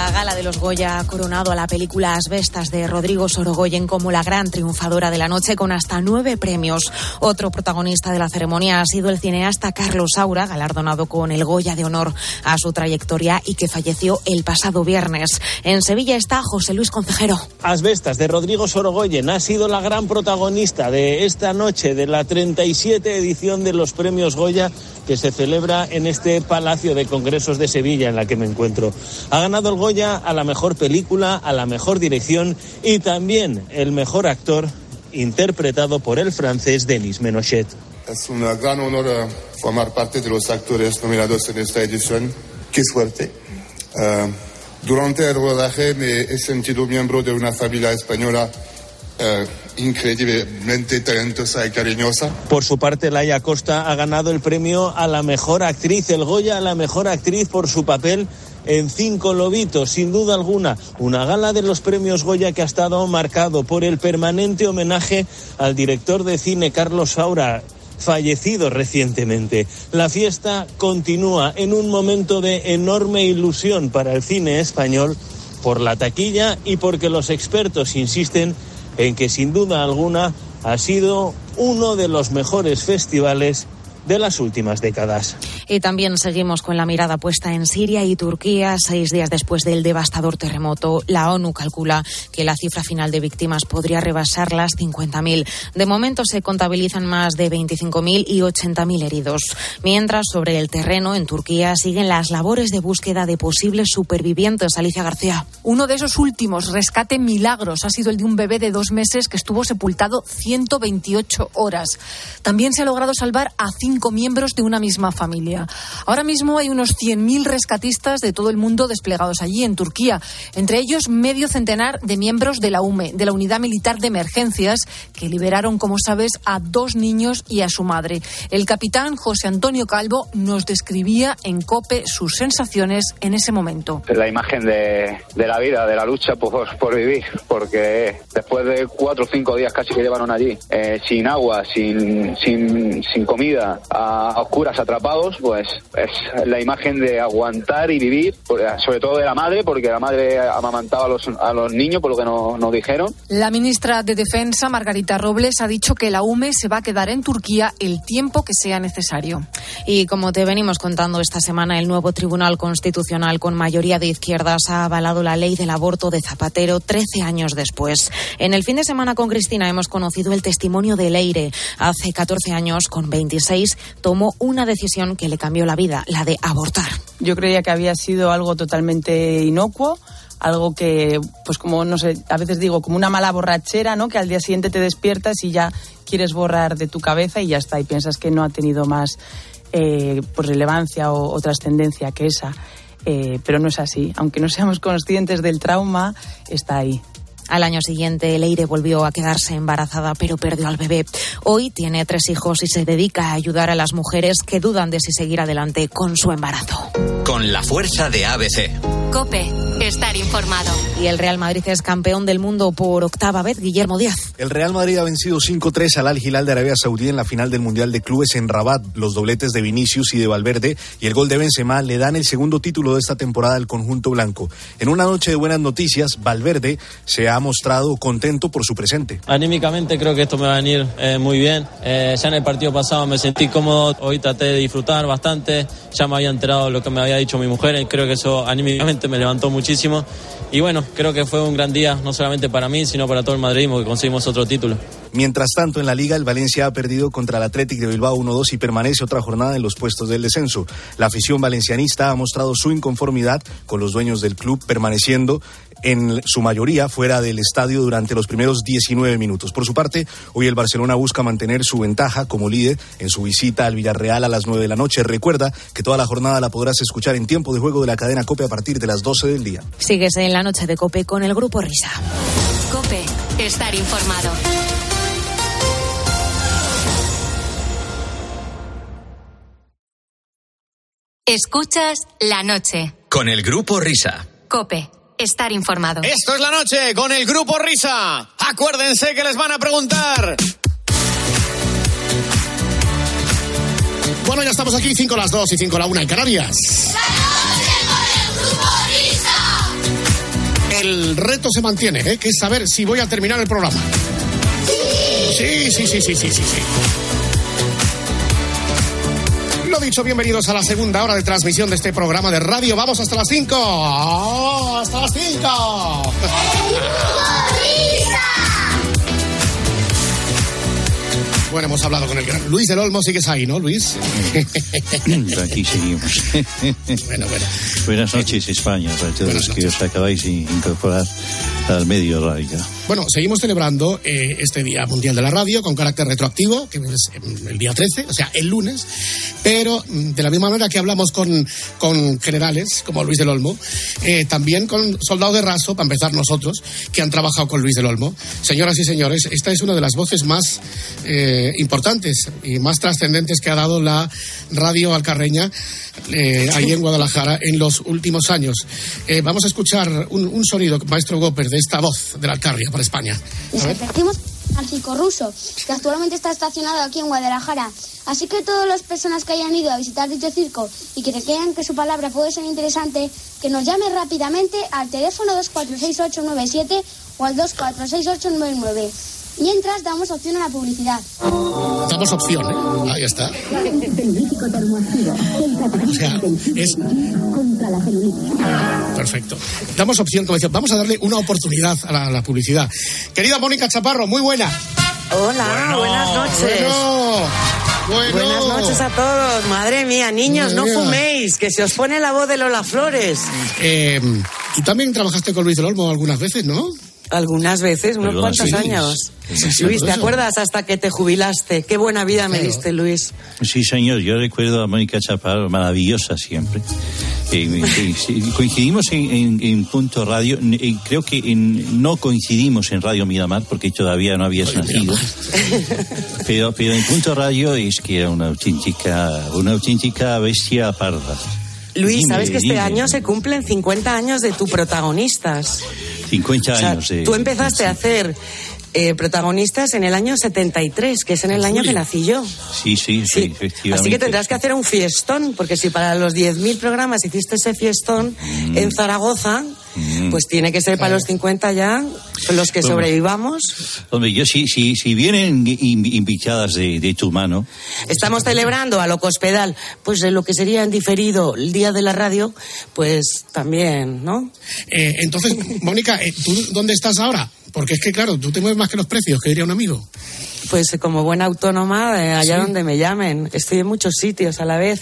La gala de los Goya ha coronado a la película Asbestas de Rodrigo Sorogoyen como la gran triunfadora de la noche con hasta nueve premios. Otro protagonista de la ceremonia ha sido el cineasta Carlos Saura, galardonado con el Goya de honor a su trayectoria y que falleció el pasado viernes. En Sevilla está José Luis Concejero. Asbestas de Rodrigo Sorogoyen ha sido la gran protagonista de esta noche de la 37 edición de los premios Goya que se celebra en este Palacio de Congresos de Sevilla en la que me encuentro. Ha ganado el Goya a la mejor película, a la mejor dirección y también el mejor actor interpretado por el francés Denis Menochet. Es un gran honor uh, formar parte de los actores nominados en esta edición. Qué suerte. Uh, durante el rodaje me he sentido miembro de una familia española uh, increíblemente talentosa y cariñosa. Por su parte, Laia Costa ha ganado el premio a la mejor actriz, el Goya a la mejor actriz por su papel en Cinco Lobitos, sin duda alguna, una gala de los premios Goya que ha estado marcado por el permanente homenaje al director de cine Carlos Saura fallecido recientemente. La fiesta continúa en un momento de enorme ilusión para el cine español por la taquilla y porque los expertos insisten en que sin duda alguna ha sido uno de los mejores festivales de las últimas décadas. Y también seguimos con la mirada puesta en Siria y Turquía. Seis días después del devastador terremoto, la ONU calcula que la cifra final de víctimas podría rebasar las 50.000. De momento se contabilizan más de 25.000 y 80.000 heridos. Mientras, sobre el terreno, en Turquía, siguen las labores de búsqueda de posibles supervivientes. Alicia García. Uno de esos últimos rescate milagros ha sido el de un bebé de dos meses que estuvo sepultado 128 horas. También se ha logrado salvar a cinco miembros de una misma familia. Ahora mismo hay unos 100.000 rescatistas de todo el mundo desplegados allí en Turquía, entre ellos medio centenar de miembros de la UME, de la Unidad Militar de Emergencias, que liberaron, como sabes, a dos niños y a su madre. El capitán José Antonio Calvo nos describía en COPE sus sensaciones en ese momento. La imagen de, de la vida, de la lucha por, por, vivir, porque después de cuatro o cinco días casi que llevaron allí, eh, sin agua, sin, sin, sin comida, a oscuras, atrapados, pues es la imagen de aguantar y vivir, sobre todo de la madre, porque la madre amamantaba a los, a los niños, por lo que nos, nos dijeron. La ministra de Defensa, Margarita Robles, ha dicho que la UME se va a quedar en Turquía el tiempo que sea necesario. Y como te venimos contando esta semana, el nuevo Tribunal Constitucional con mayoría de izquierdas ha avalado la ley del aborto de Zapatero 13 años después. En el fin de semana con Cristina hemos conocido el testimonio de Leire. Hace 14 años, con 26, tomó una decisión que le cambió la vida, la de abortar. Yo creía que había sido algo totalmente inocuo algo que, pues como, no sé, a veces digo, como una mala borrachera, ¿no? Que al día siguiente te despiertas y ya quieres borrar de tu cabeza y ya está, y piensas que no ha tenido más eh, pues relevancia o, o trascendencia que esa. Eh, pero no es así. Aunque no seamos conscientes del trauma, está ahí. Al año siguiente, Leire volvió a quedarse embarazada, pero perdió al bebé. Hoy tiene tres hijos y se dedica a ayudar a las mujeres que dudan de si seguir adelante con su embarazo. Con la fuerza de ABC. Cope, estar informado. Y el Real Madrid es campeón del mundo por octava vez, Guillermo Díaz. El Real Madrid ha vencido 5-3 al Al Hilal de Arabia Saudí en la final del Mundial de Clubes en Rabat. Los dobletes de Vinicius y de Valverde y el gol de Benzema le dan el segundo título de esta temporada al conjunto blanco. En una noche de buenas noticias, Valverde se ha mostrado contento por su presente. Anímicamente creo que esto me va a venir eh, muy bien. Eh, ya en el partido pasado me sentí cómodo, hoy traté de disfrutar bastante, ya me había enterado lo que me había dicho mi mujer y creo que eso anímicamente me levantó muchísimo. Y bueno, creo que fue un gran día, no solamente para mí, sino para todo el madridismo, que conseguimos otro título. Mientras tanto, en la liga, el Valencia ha perdido contra el Athletic de Bilbao 1-2 y permanece otra jornada en los puestos del descenso. La afición valencianista ha mostrado su inconformidad con los dueños del club, permaneciendo en su mayoría fuera del estadio durante los primeros 19 minutos. Por su parte, hoy el Barcelona busca mantener su ventaja como líder en su visita al Villarreal a las 9 de la noche. Recuerda que toda la jornada la podrás escuchar en tiempo de juego de la cadena COPE a partir de las 12 del día. Sigues en la noche de COPE con el Grupo Risa. Cope, estar informado. Escuchas la noche. Con el Grupo Risa. Cope, estar informado. Esto es la noche con el grupo Risa. Acuérdense que les van a preguntar. Bueno, ya estamos aquí, 5 las 2 y 5 la 1 en Canarias. El Risa. El reto se mantiene, ¿eh? que es saber si voy a terminar el programa. Sí, sí, sí, sí, sí, sí. sí. Lo dicho, bienvenidos a la segunda hora de transmisión de este programa de radio. Vamos hasta las 5. ¡Hasta las 5! Bueno, hemos hablado con el gran Luis del Olmo, sigues ahí, ¿no, Luis? Aquí seguimos. bueno, bueno. Buenas noches, España, para todos los que os acabáis de incorporar al medio radio. Bueno, seguimos celebrando eh, este Día Mundial de la Radio con carácter retroactivo, que es el día 13, o sea, el lunes, pero mm, de la misma manera que hablamos con, con generales como Luis del Olmo, eh, también con soldados de raso, para empezar nosotros, que han trabajado con Luis del Olmo. Señoras y señores, esta es una de las voces más eh, importantes y más trascendentes que ha dado la radio alcarreña ahí en Guadalajara en los últimos años. Vamos a escuchar un, sonido, maestro Gopper, de esta voz de la Alcarria para España. Al circo ruso, que actualmente está estacionado aquí en Guadalajara. Así que todas las personas que hayan ido a visitar dicho circo y que crean que su palabra puede ser interesante, que nos llame rápidamente al teléfono 246897 o al 246899. Mientras damos opción a la publicidad. Damos opción, ¿eh? Ahí está. O sea, es... Perfecto. Damos opción, como decía, vamos a darle una oportunidad a la, a la publicidad. Querida Mónica Chaparro, muy buena. Hola, buenas noches. Bueno, bueno. Buenas noches a todos. Madre mía, niños, Madre no mía. fuméis, que se os pone la voz de Lola Flores. Eh, Tú también trabajaste con Luis del Olmo algunas veces, ¿no? Algunas veces, unos cuantos sí. años. Sí, Luis, ¿te acuerdas hasta que te jubilaste? Qué buena vida me diste, Luis. Sí, señor, yo recuerdo a Mónica Chaparro, maravillosa siempre. Eh, eh, coincidimos en, en- en Punto Radio, eh, creo que en- no coincidimos en Radio Miramar porque todavía no habías nacido. Pero, pero en Punto Radio es que era una auténtica, una auténtica bestia parda. Luis, Dime, ¿sabes que este año se cumplen 50 años de tu protagonistas? 50 O sea, años de... tú empezaste a hacer eh, protagonistas en el año 73, que es en el año que nací yo. Sí, sí, sí, Sí. efectivamente. Así que tendrás que hacer un fiestón, porque si para los 10.000 programas hiciste ese fiestón Mm. en Zaragoza, pues tiene que ser para los 50 ya, los que Bueno. sobrevivamos. Hombre, yo sí, sí, si vienen in- invitadas de, de tu mano, Estamos celebrando a lo cospedal, pues de lo que sería en diferido el día de la radio, pues también, ¿no? Eh, entonces, Mónica, eh, ¿tú dónde estás ahora? Porque es que, claro, tú te mueves más que los precios, que diría un amigo. Pues como buena autónoma, eh, allá Sí. donde me llamen. Estoy en muchos sitios a la vez.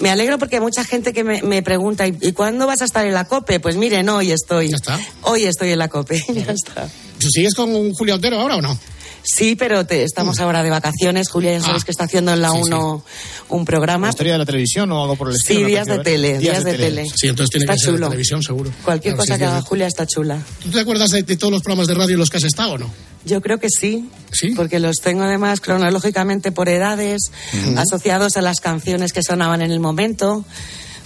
Me alegro porque hay mucha gente que me, me pregunta, ¿y, y cuándo vas a estar en la COPE? Pues miren, hoy estoy. Ya está. Hoy estoy en la COPE. ya está. ¿Tú sigues con Julio Otero ahora o no? Sí, pero te- estamos ahora de vacaciones. Julia, ya sabes Ah. que está haciendo en la Sí, sí. 1 un programa. ¿Historia de la televisión o algo por el estilo? Sí, días de tele, días de tele. Sí, entonces tiene Está que ser de chulo. televisión, seguro. Cualquier Claro, cosa sí, que sí, haga sí. Julia está chula. ¿Tú te acuerdas de, de todos los programas de radio en los que has estado o no? Yo creo que sí, ¿Sí? porque los tengo además cronológicamente por edades, asociados a las canciones que sonaban en el momento.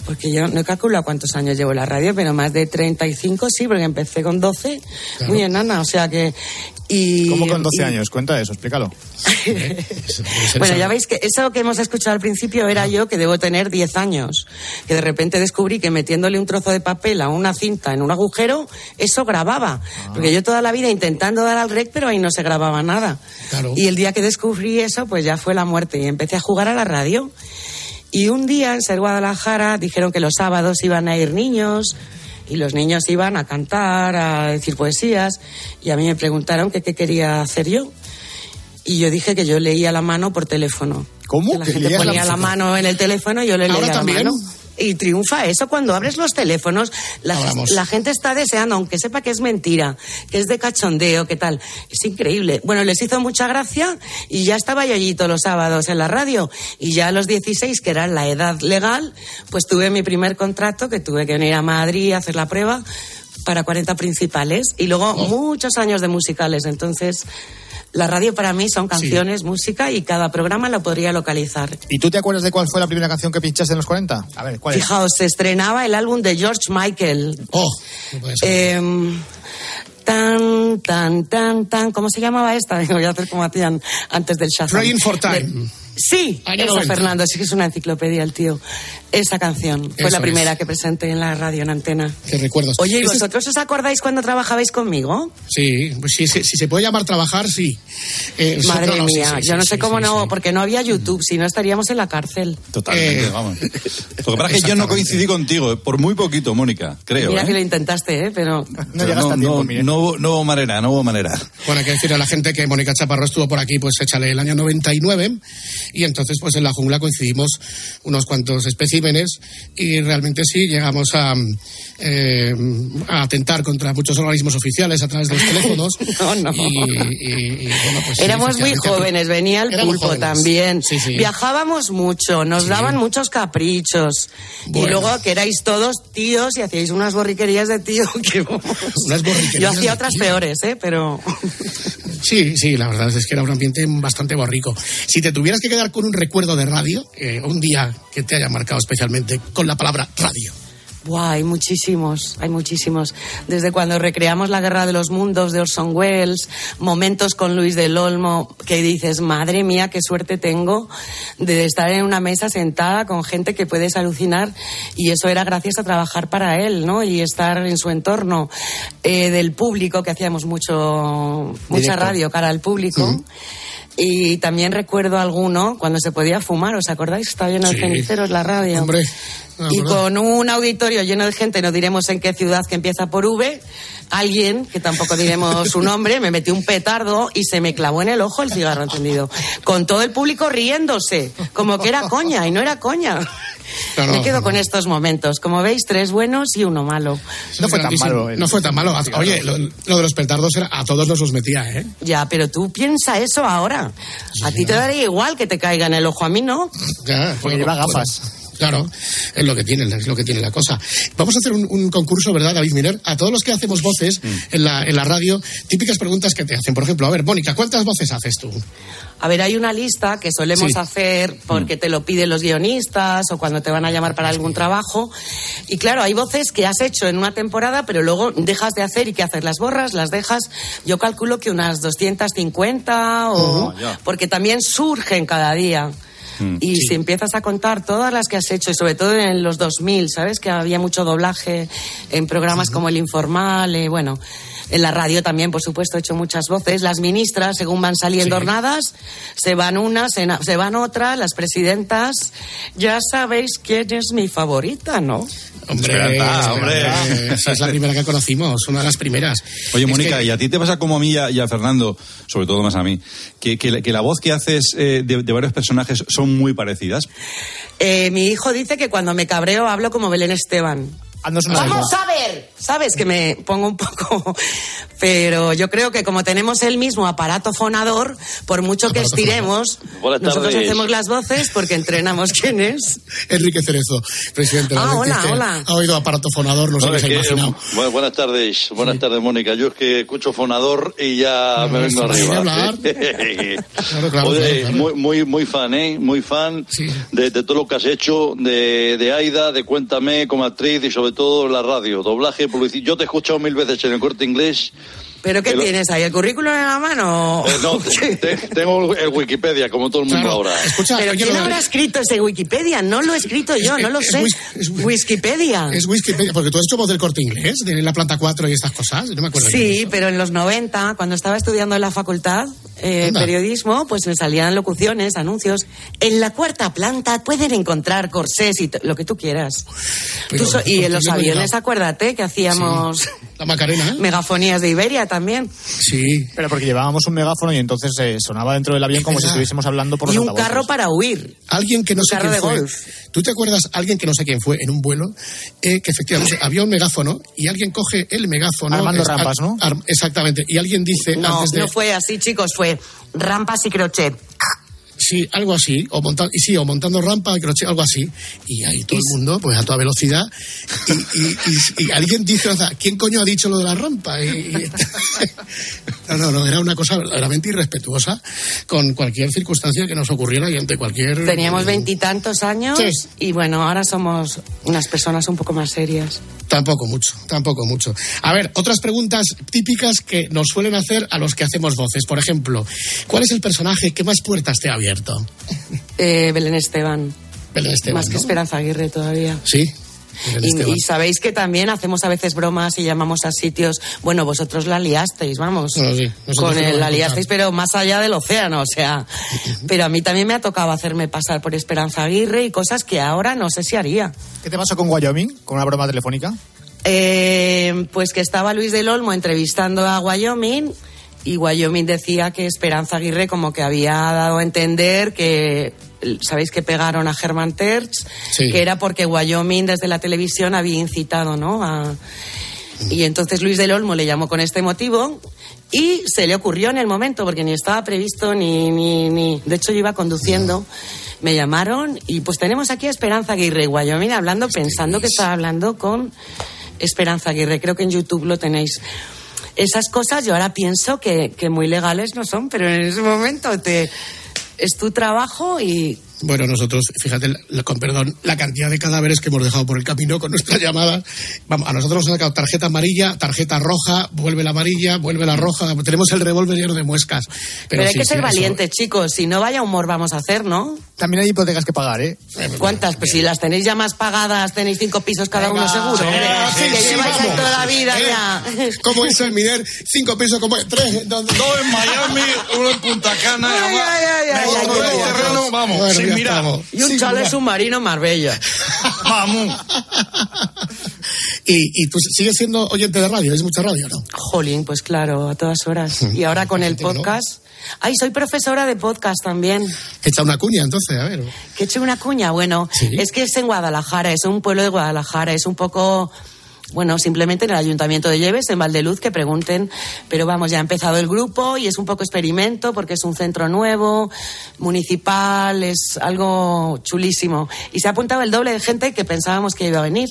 Porque yo no he calculado cuántos años llevo en la radio, pero más de 35 sí, porque empecé con 12, Claro. muy enana, o sea que... Y, ¿Cómo con 12 y- años? Cuenta eso, explícalo. Bueno, ya veis que eso que hemos escuchado al principio era yo que debo tener 10 años. Que de repente descubrí que metiéndole un trozo de papel a una cinta en un agujero, eso grababa. Porque yo toda la vida intentando dar al rec, pero ahí no se grababa nada. Claro. Y el día que descubrí eso, pues ya fue la muerte. Y empecé a jugar a la radio. Y un día en Ser Guadalajara dijeron que los sábados iban a ir niños. Y los niños iban a cantar, a decir poesías. Y a mí me preguntaron que qué quería hacer yo. Y yo dije que yo leía la mano por teléfono. ¿Cómo? Que la ¿Que gente la ponía la, mano en el teléfono y yo le ¿Ahora leía la también? mano. Y triunfa eso cuando abres los teléfonos. La, la gente está deseando, aunque sepa que es mentira, que es de cachondeo, que tal. Es increíble. Bueno, les hizo mucha gracia y ya estaba yo allí todos los sábados en la radio. Y ya a los 16, que era la edad legal, pues tuve mi primer contrato, que tuve que venir a Madrid a hacer la prueba para 40 principales. Y luego Oh. muchos años de musicales. Entonces, la radio para mí son canciones, música y cada programa lo podría localizar. ¿Y tú te acuerdas de cuál fue la primera canción que pinchaste en los 40? A ver, ¿cuál es? Fijaos, se estrenaba el álbum de George Michael. Oh. Em, tan, tan, tan, tan. ¿Cómo se llamaba esta? Voy a hacer como hacían antes del Shazam. Praying for Time. De- Sí, 90. Fernando, sí que es una enciclopedia el tío. Esa canción fue Eso la es. primera que presenté en la radio en antena. Qué recuerdos. Oye, ¿y es- vosotros os acordáis cuando trabajabais conmigo? Sí, pues sí, sí, si se puede llamar trabajar, sí. Eh, Madre no, no, sí, mía, sí, yo no sí, sé cómo sí, no, sí. porque no había YouTube, si no estaríamos en la cárcel. Totalmente, Eh, vamos. Lo que pasa es que yo no coincidí contigo, eh, por muy poquito, Mónica, creo. Mira ¿eh? que lo intentaste, ¿eh? Pero... Pero no, no, no hubo- no hubo manera, no hubo manera. Bueno, hay que decirle a la gente que Mónica Chaparro estuvo por aquí, pues échale el año 99, y entonces pues en la jungla coincidimos unos cuantos especímenes, y realmente sí llegamos a, eh, a atentar contra muchos organismos oficiales a través de los teléfonos. No, no. Y, y- y, bueno, pues, sí, Éramos muy jóvenes, venía el pulpo jóvenes. también. Sí, sí. Viajábamos mucho, nos daban muchos caprichos. Y Bueno. luego que erais todos tíos y hacíais unas borriquerías de tío que... Unas borriquerías Yo hacía otras tío. peores, ¿eh? Pero... Sí, sí, la verdad es que era un ambiente bastante borrico. Si te tuvieras que quedar con un recuerdo de radio, eh, un día que te haya marcado especialmente con la palabra radio. Buah, hay muchísimos, hay muchísimos. Desde cuando recreamos la Guerra de los Mundos de Orson Welles, momentos con Luis del Olmo, que dices, madre mía, qué suerte tengo de estar en una mesa sentada con gente que puedes alucinar. Y eso era gracias a trabajar para él, ¿no? Y estar en su entorno. Eh, del público, que hacíamos mucho, mucha Directo. radio cara al público. Y también recuerdo alguno cuando se podía fumar, ¿os acordáis? Estaba lleno de Sí. ceniceros la radio. Hombre, Y con un auditorio lleno de gente, no diremos en qué ciudad que empieza por V, alguien, que tampoco diremos su nombre, me metió un petardo y se me clavó en el ojo el cigarro encendido. Con todo el público riéndose, como que era coña, y no era coña. Me quedo con estos momentos. Como veis, tres buenos y uno malo. No fue tan malo. No fue tan malo. Oye, lo, lo de los petardos era, a todos nos los metía, ¿eh? Ya, pero tú piensa eso ahora. A ti te daría igual que te caiga en el ojo, a mí no. Ya, Porque lleva gafas. Claro, es lo que tiene, es lo que tiene la cosa. Vamos a hacer un, un concurso, ¿verdad, David Miner? A todos los que hacemos voces en, la, en la radio, típicas preguntas que te hacen. Por ejemplo, a ver, Mónica, ¿cuántas voces haces tú? A ver, hay una lista que solemos Sí. hacer porque te lo piden los guionistas o cuando te van a llamar para algún trabajo. Y claro, hay voces que has hecho en una temporada, pero luego dejas de hacer y ¿qué haces? Las borras, las dejas. Yo calculo que unas 250 o... Ya. Porque también surgen cada día. Y si empiezas a contar todas las que has hecho, y sobre todo en los 2000, ¿sabes? Que había mucho doblaje en programas como El Informal, eh, bueno, en la radio también, por supuesto, he hecho muchas voces. Las ministras, según van saliendo hornadas, se van unas, se, van otras, las presidentas. Ya sabéis quién es mi favorita, ¿no? Hombre, Esperanza, hombre. Esperanza, esa es la primera que conocimos, una de las primeras. Oye, Mónica, que- ¿y a ti te pasa como a mí y a, y a Fernando, sobre todo más a mí, que, que la, que la voz que haces eh, de, de varios personajes son muy parecidas? Eh, mi hijo dice que cuando me cabreo hablo como Belén Esteban. Vamos a ver, sabes que me pongo un poco, pero yo creo que como tenemos el mismo aparato fonador, por mucho que estiremos, nosotros hacemos las voces porque entrenamos quién es. Enrique Cerezo, presidente de la Ah, hola, hola. Ha oído aparato fonador, no sé qué se que, imaginado. bu- buenas tardes, buenas tardes, Mónica. Yo es que escucho fonador y ya me vengo arriba. hablar. Claro, claro, Oye, claro. Muy, muy, muy fan, ¿eh? Muy fan de, de todo lo que has hecho, de, de Aida, de Cuéntame como actriz y sobre todo la radio, doblaje, publicidad. Yo te he escuchado mil veces en el corte inglés. ¿Pero qué El- tienes ahí? ¿El currículum en la mano? Eh, no, te- tengo el Wikipedia, como todo el mundo ahora. ¿Pero quién habrá escrito ese Wikipedia? No lo he escrito yo, no lo es sé. Wis- Wikipedia. Es Wikipedia, porque tú has hecho voz del corte inglés, de la planta 4 y estas cosas, no me acuerdo. Sí, pero en los 90, cuando estaba estudiando en la facultad, eh, periodismo, pues me salían locuciones, anuncios. En la cuarta planta pueden encontrar corsés y lo que tú quieras. Pero Tú so- y en los ¿por qué no aviones, acuérdate que hacíamos La Macarena, ¿eh? megafonías de Iberia también. Sí. Pero porque llevábamos un megáfono y entonces eh, sonaba dentro del avión como si estuviésemos hablando por Y los un altavoces. carro para huir. Alguien que no Un sé carro quién de fue. golf. ¿Tú te acuerdas alguien que no sé quién fue en un vuelo? eh, que efectivamente había un megáfono y alguien coge el megáfono. Armando es- Rampas, ¿no? ar- exactamente. Y alguien dice No, antes de. no fue así, chicos, fue rampas y crochet. Sí, algo así, o montando, y sí, o montando rampa, crochet, algo así, y ahí todo el mundo, pues a toda velocidad, y, y- y- y alguien dice, o sea, ¿quién coño ha dicho lo de la rampa? No, no, no, era una cosa verdaderamente irrespetuosa con cualquier circunstancia que nos ocurriera y ante cualquier... Teníamos veintitantos años Sí. y bueno, ahora somos unas personas un poco más serias. Tampoco mucho, tampoco mucho. A ver, otras preguntas típicas que nos suelen hacer a los que hacemos voces. Por ejemplo, ¿cuál es el personaje que más puertas te ha abierto? Eh, Belén Esteban. Belén Esteban, Más que. Esperanza Aguirre todavía. Sí. Y, sabéis que también hacemos a veces bromas y llamamos a sitios. Bueno, vosotros la liasteis, vamos. Bueno, sí, nosotros Con el, la liasteis, pero más allá del océano, o sea. Pero a mí también me ha tocado hacerme pasar por Esperanza Aguirre y cosas que ahora no sé si haría. ¿Qué te pasó con Wyoming? ¿Con una broma telefónica? Eh, pues que estaba Luis del Olmo entrevistando a Wyoming y Wyoming decía que Esperanza Aguirre como que había dado a entender que sabéis que pegaron a Germán Terz Sí. que era porque Wyoming desde la televisión había incitado no a y entonces Luis del Olmo le llamó con este motivo y se le ocurrió en el momento porque ni estaba previsto ni ni ni de hecho yo iba conduciendo me llamaron y pues tenemos aquí a Esperanza Aguirre y Wyoming hablando pensando que estaba hablando con Esperanza Aguirre. Creo que en YouTube lo tenéis. Esas cosas yo ahora pienso que, que muy legales no son, pero en ese momento te, es tu trabajo y Bueno, nosotros, fíjate, la- con perdón, la cantidad de cadáveres que hemos dejado por el camino con nuestras llamadas. Vamos, a nosotros nos han sacado tarjeta amarilla, tarjeta roja, vuelve la amarilla, vuelve la roja. Tenemos el revólver lleno de muescas. Pero, Pero, hay sí, que sí, ser eso- valientes, chicos. Si no, vaya humor vamos a hacer, ¿no? También hay hipotecas que pagar, ¿eh? ¿Cuántas? Pues si las tenéis ya más pagadas, tenéis cinco pisos cada uno seguro. Sí, hombre. sí, que sí, lleváis ahí toda la vida Eh, ya. ¿Cómo es el Miner? Cinco pesos, como tres. Dos en Miami, uno en Punta Cana. Ay, ay, ay, ay, otro ay, en ay, el ay, terreno, ay. vamos, Bueno, estamos. Y un Sí, chale mira. submarino Marbella. Vamos. Y, y tú sigues siendo oyente de radio, es mucha radio, ¿no? Jolín, pues claro, a todas horas. Y ahora con el podcast. Ay, soy profesora de podcast también. Echa una cuña, entonces, a ver. Que eche una cuña. Bueno, es que es en Guadalajara, es un pueblo de Guadalajara, es un poco. Bueno, simplemente en el Ayuntamiento de Lleves, en Valdeluz, que pregunten. Pero vamos, ya ha empezado el grupo y es un poco experimento porque es un centro nuevo, municipal, es algo chulísimo. Y se ha apuntado el doble de gente que pensábamos que iba a venir.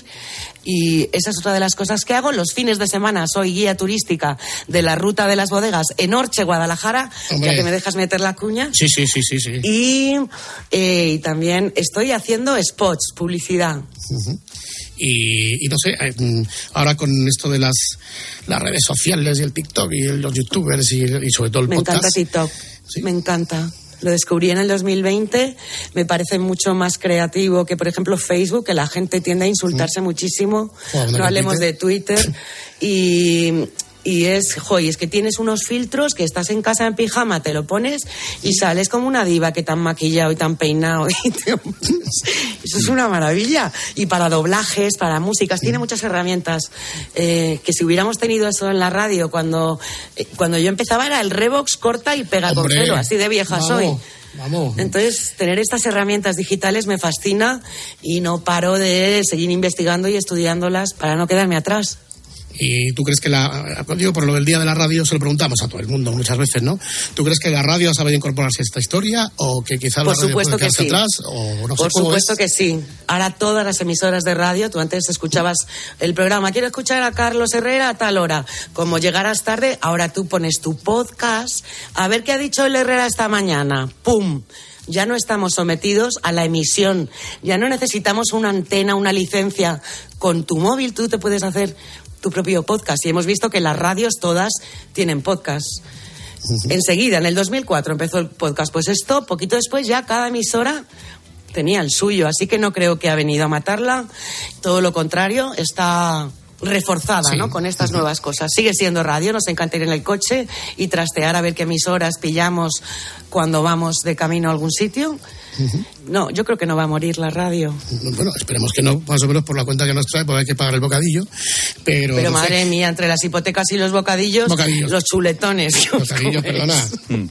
Y esa es otra de las cosas que hago. Los fines de semana soy guía turística de la ruta de las bodegas en Orche, Guadalajara, Hombre. ya que me dejas meter la cuña. Sí, sí, sí, sí, sí. Y, eh, y también estoy haciendo spots, publicidad. Y, y no sé, eh, mm, ahora con esto de las, las redes sociales y el TikTok y los youtubers y, y sobre todo el Me encanta podcast. TikTok, me encanta. Lo descubrí en el 2020, me parece mucho más creativo que, por ejemplo, Facebook, que la gente tiende a insultarse muchísimo. Joder, no ¿no? hablemos de Twitter. Y, y es, joy, es que tienes unos filtros que estás en casa en pijama, te lo pones y sales como una diva que tan maquillado y tan peinado. y te- Eso es una maravilla. Y para doblajes, para músicas, tiene muchas herramientas. Eh, que si hubiéramos tenido eso en la radio cuando, eh, cuando yo empezaba era el Revox corta y pega con cero, así de vieja vamos, soy. Vamos. Entonces, tener estas herramientas digitales me fascina y no paro de seguir investigando y estudiándolas para no quedarme atrás. Y tú crees que la. Digo, por lo del día de la radio se lo preguntamos a todo el mundo muchas veces, ¿no? ¿Tú crees que la radio ha sabido incorporarse a esta historia o que quizá Por la radio puede que sí. atrás? O no Por supuesto es? que sí. Ahora todas las emisoras de radio, tú antes escuchabas el programa, quiero escuchar a Carlos Herrera a tal hora. Como llegaras tarde, ahora tú pones tu podcast, a ver qué ha dicho el Herrera esta mañana. ¡Pum! Ya no estamos sometidos a la emisión, ya no necesitamos una antena, una licencia. Con tu móvil tú te puedes hacer tu propio podcast y hemos visto que las radios todas tienen podcast. Enseguida, en el 2004 empezó el podcast. Pues esto, poquito después, ya cada emisora tenía el suyo. Así que no creo que ha venido a matarla. Todo lo contrario, está reforzada ¿no? con estas nuevas cosas. Sigue siendo radio, nos encanta ir en el coche y trastear a ver qué emisoras pillamos cuando vamos de camino a algún sitio. No, yo creo que no va a morir la radio. Bueno, esperemos que no, más o menos por la cuenta que nos trae, porque hay que pagar el bocadillo. Pero, Pero no sé, madre mía, entre las hipotecas y los bocadillos, Bocadillos. los chuletones. que os Bocadillo, coméis. perdona.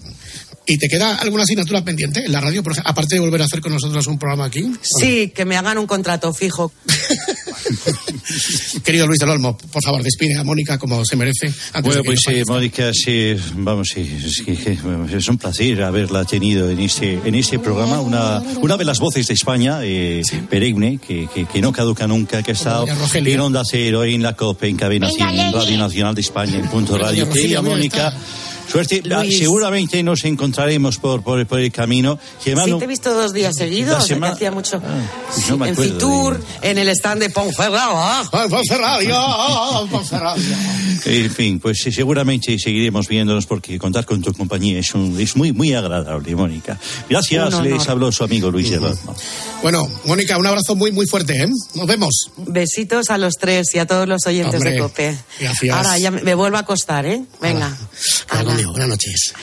¿Y te queda alguna asignatura pendiente en la radio? Por ejemplo, aparte de volver a hacer con nosotros un programa aquí. Sí, que me hagan un contrato fijo. Querido Luis del Olmo, por favor, despide a Mónica como se merece. antes Bueno, pues nos eh, Mónica, sí, vamos, sí, es, que- es un placer haberla tenido en este, en este programa, una, una de las voces de España, eh, perenne, que, que, que no caduca nunca, que ha estado en Onda Cero, en la COPE, en Cabina Venga, 100, en. Radio Nacional de España, en Punto Radio. Querida Mónica, está. Suerte, ah, Luis. seguramente nos encontraremos por, por, por el camino. Sí, te he visto dos días seguidos. Que semana- hacía mucho. pues no me en de Fitur, en el stand de Ponferrada. Ponferrada, Ponferrada. En fin, pues seguramente seguiremos viéndonos porque contar con tu compañía es, un- es muy, muy agradable, Mónica. Gracias, les habló su amigo Luis del Olmo. Bueno, Mónica, un abrazo muy, muy fuerte, ¿eh? Nos vemos. Besitos a los tres y a todos los oyentes Hombre, de COPE. gracias. Ahora ya me me vuelvo a acostar, ¿eh? Venga. Buenas noches.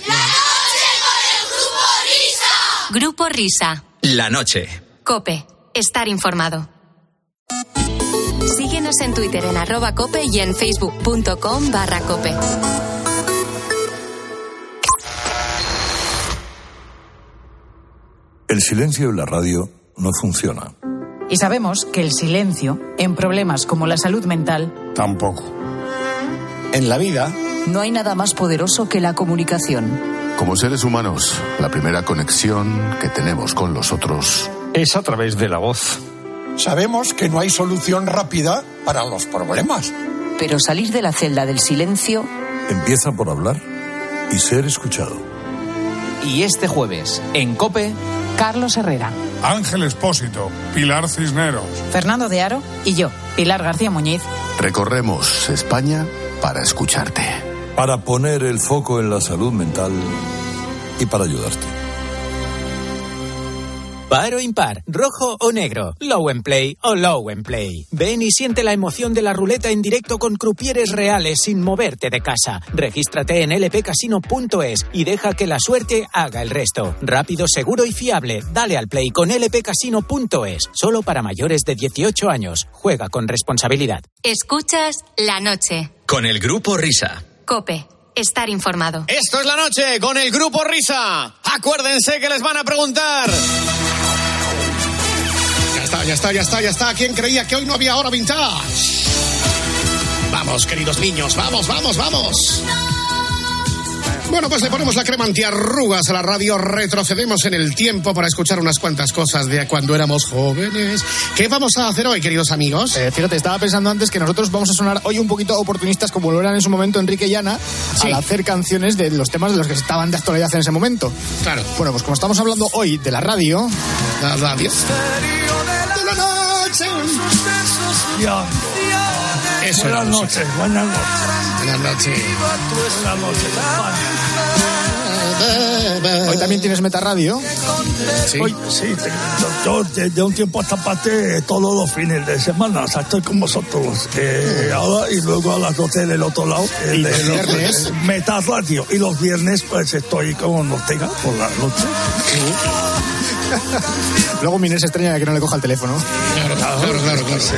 Grupo Risa. La noche. Cope. Estar informado. Síguenos en Twitter en arroba cope y en facebook.com barra cope. El silencio en la radio no funciona. Y sabemos que el silencio, en problemas como la salud mental, Tampoco. En la vida, no hay nada más poderoso que la comunicación. Como seres humanos, la primera conexión que tenemos con los otros es a través de la voz. Sabemos que no hay solución rápida para los problemas. Pero salir de la celda del silencio empieza por hablar y ser escuchado. Y este jueves, en Cope, Carlos Herrera, Ángel Espósito, Pilar Cisneros. Fernando de Aro y yo, Pilar García Muñiz. recorremos España para escucharte. Para poner el foco en la salud mental y para ayudarte. Par o impar, rojo o negro, low and play o low and play. Ven y siente la emoción de la ruleta en directo con crupieres reales sin moverte de casa. Regístrate en lpcasino.es y deja que la suerte haga el resto. Rápido, seguro y fiable. Dale al play con lpcasino.es. Solo para mayores de 18 años. Juega con responsabilidad. Escuchas la noche. Con el grupo Risa. Cope. Estar informado. Esto es la noche con el grupo Risa. Acuérdense que les van a preguntar. Ya está, ya está, ya está, ya está. ¿Quién creía que hoy no había hora vintage? Vamos, queridos niños, vamos, vamos, vamos. Bueno, pues le ponemos la crema antiarrugas a la radio, retrocedemos en el tiempo para escuchar unas cuantas cosas de cuando éramos jóvenes. ¿Qué vamos a hacer hoy, queridos amigos? Eh, fíjate, estaba pensando antes que nosotros vamos a sonar hoy un poquito oportunistas como lo eran en su momento Enrique y Ana Sí. al hacer canciones de los temas de los que estaban de actualidad en ese momento. Claro. Bueno, pues como estamos hablando hoy de la radio... La radio. Eso buenas noches, buenas noches. Buenas noches. Buenas noches. Hoy también tienes Metaradio. Sí, sí te- yo desde un tiempo a esta parte todos los fines de semana, o sea, estoy con vosotros eh, ahora y luego a las 12 del otro lado. eh, ¿Y de los viernes? Meta Radio. Y los viernes pues estoy con Ortega por la noche. Luego Miner se extraña de que no le coja el teléfono. Claro, claro, claro, claro. Es que,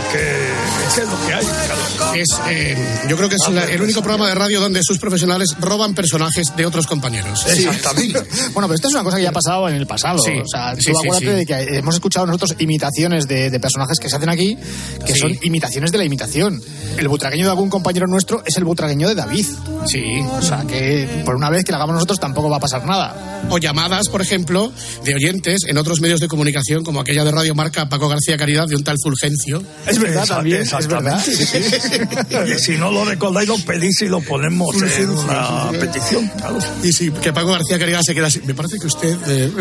es que es lo que hay. claro. Es, eh, yo creo que es la- el único programa de radio donde sus profesionales roban personajes de otros compañeros. Exactamente. bueno, pero esto es una cosa que ya ha pasado en el pasado. Sí. O sea, tú Sí, sí, acuérdate sí. de que hemos escuchado nosotros imitaciones de, de personajes que se hacen aquí, que Sí. son imitaciones de la imitación. El butragueño de algún compañero nuestro es el butragueño de David. Sí. O sea, que por una vez que lo hagamos nosotros tampoco va a pasar nada. O llamadas, por ejemplo, de oyentes en otros medios de comunicación, como aquella de Radio Marca Paco García Caridad, de un tal Fulgencio. Es verdad Esa- también, es verdad. sí. Y si no lo recordáis, lo pedís y lo ponemos en una petición. claro. Y sí, que Paco García Caridad se queda así. Me parece que usted. eh,